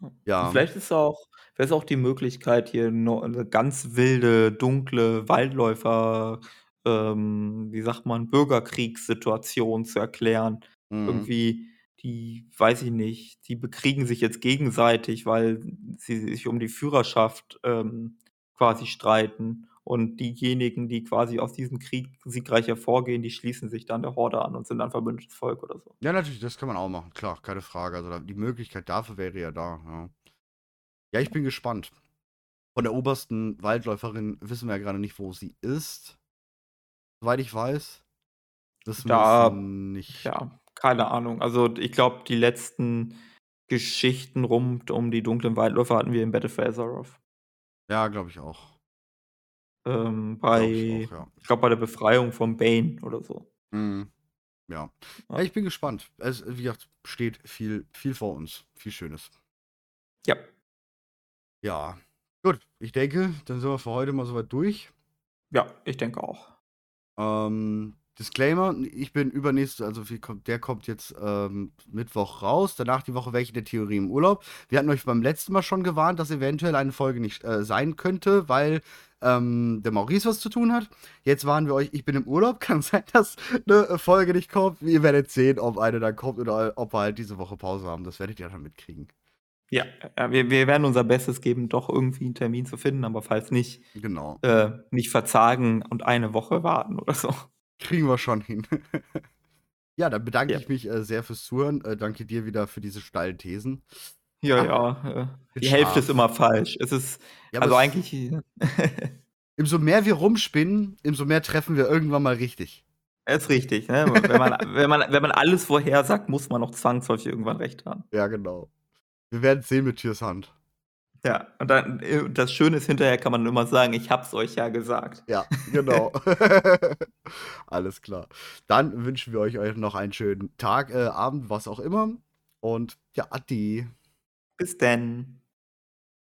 Und Ja. vielleicht ist auch wäre es auch die Möglichkeit, hier no 'ne ganz wilde, dunkle Waldläufer ähm, wie sagt man, Bürgerkriegssituation zu erklären. Mhm. Irgendwie, die weiß ich nicht, die bekriegen sich jetzt gegenseitig, weil sie sich um die Führerschaft, ähm, quasi streiten. Und diejenigen, die quasi aus diesem Krieg siegreich hervorgehen, die schließen sich dann der Horde an und sind dann verbündetes Volk oder so. Ja, natürlich, das kann man auch machen, klar, keine Frage. Also, die Möglichkeit dafür wäre ja da, ja. Ja, ich bin gespannt. Von der obersten Waldläuferin wissen wir ja grade nicht, wo sie ist. Soweit ich weiß. Wir Da nicht. ja, keine Ahnung. Also, ich glaube, die letzten Geschichten rund um die dunklen Waldläufer hatten wir in Battle for Azeroth. Ja, glaube ich auch. Ähm, ich bei auch, ja. ich glaube, bei der Befreiung von Bane oder so. Mhm. Ja. Ja, Ja. ich bin gespannt. Es wie gesagt, steht viel viel vor uns, viel Schönes. Ja. Ja. Gut, ich denke, dann sind wir für heute mal so weit durch. Ja, ich denke auch. Ähm, Disclaimer, ich bin übernächste also der kommt jetzt, ähm, Mittwoch raus. Danach die Woche wäre ich in der Theorie im Urlaub. Wir hatten euch beim letzten Mal schon gewarnt, dass eventuell eine Folge nicht, äh, sein könnte, weil, ähm, der Maurice was zu tun hat. Jetzt warnen wir euch, ich bin im Urlaub. Kann sein, dass 'ne Folge nicht kommt. Ihr werdet sehen, ob eine dann kommt oder ob wir halt diese Woche Pause haben. Das werdet ihr dann mitkriegen. Ja, ja, wir wir werden unser Bestes geben, doch irgendwie 'n Termin zu finden, aber falls nicht, Genau. äh, nicht verzagen und eine Woche warten oder so. Kriegen wir schon hin. Ja, dann bedanke Ja. ich mich, äh, sehr fürs Zuhören. Äh, danke dir wieder für diese steilen Thesen. Ja, ja, äh, die Hälfte ist immer falsch. Es ist Ja, also eigentlich Umso mehr wir rumspinnen, umso mehr treffen wir irgendwann mal richtig. Ist richtig, ne? Wenn man wenn man wenn man alles vorhersagt, muss man auch zwangsläufig irgendwann recht haben. Ja, genau. Wir werden sehen mit Türs Hand. Ja, und dann äh, das Schöne ist, hinterher kann man immer sagen: „Ich habe es euch ja gesagt.“ Ja, genau. Alles klar. Dann wünschen wir euch euch noch einen schönen Tag, äh, Abend, was auch immer. Und ja, ade. Bis denn.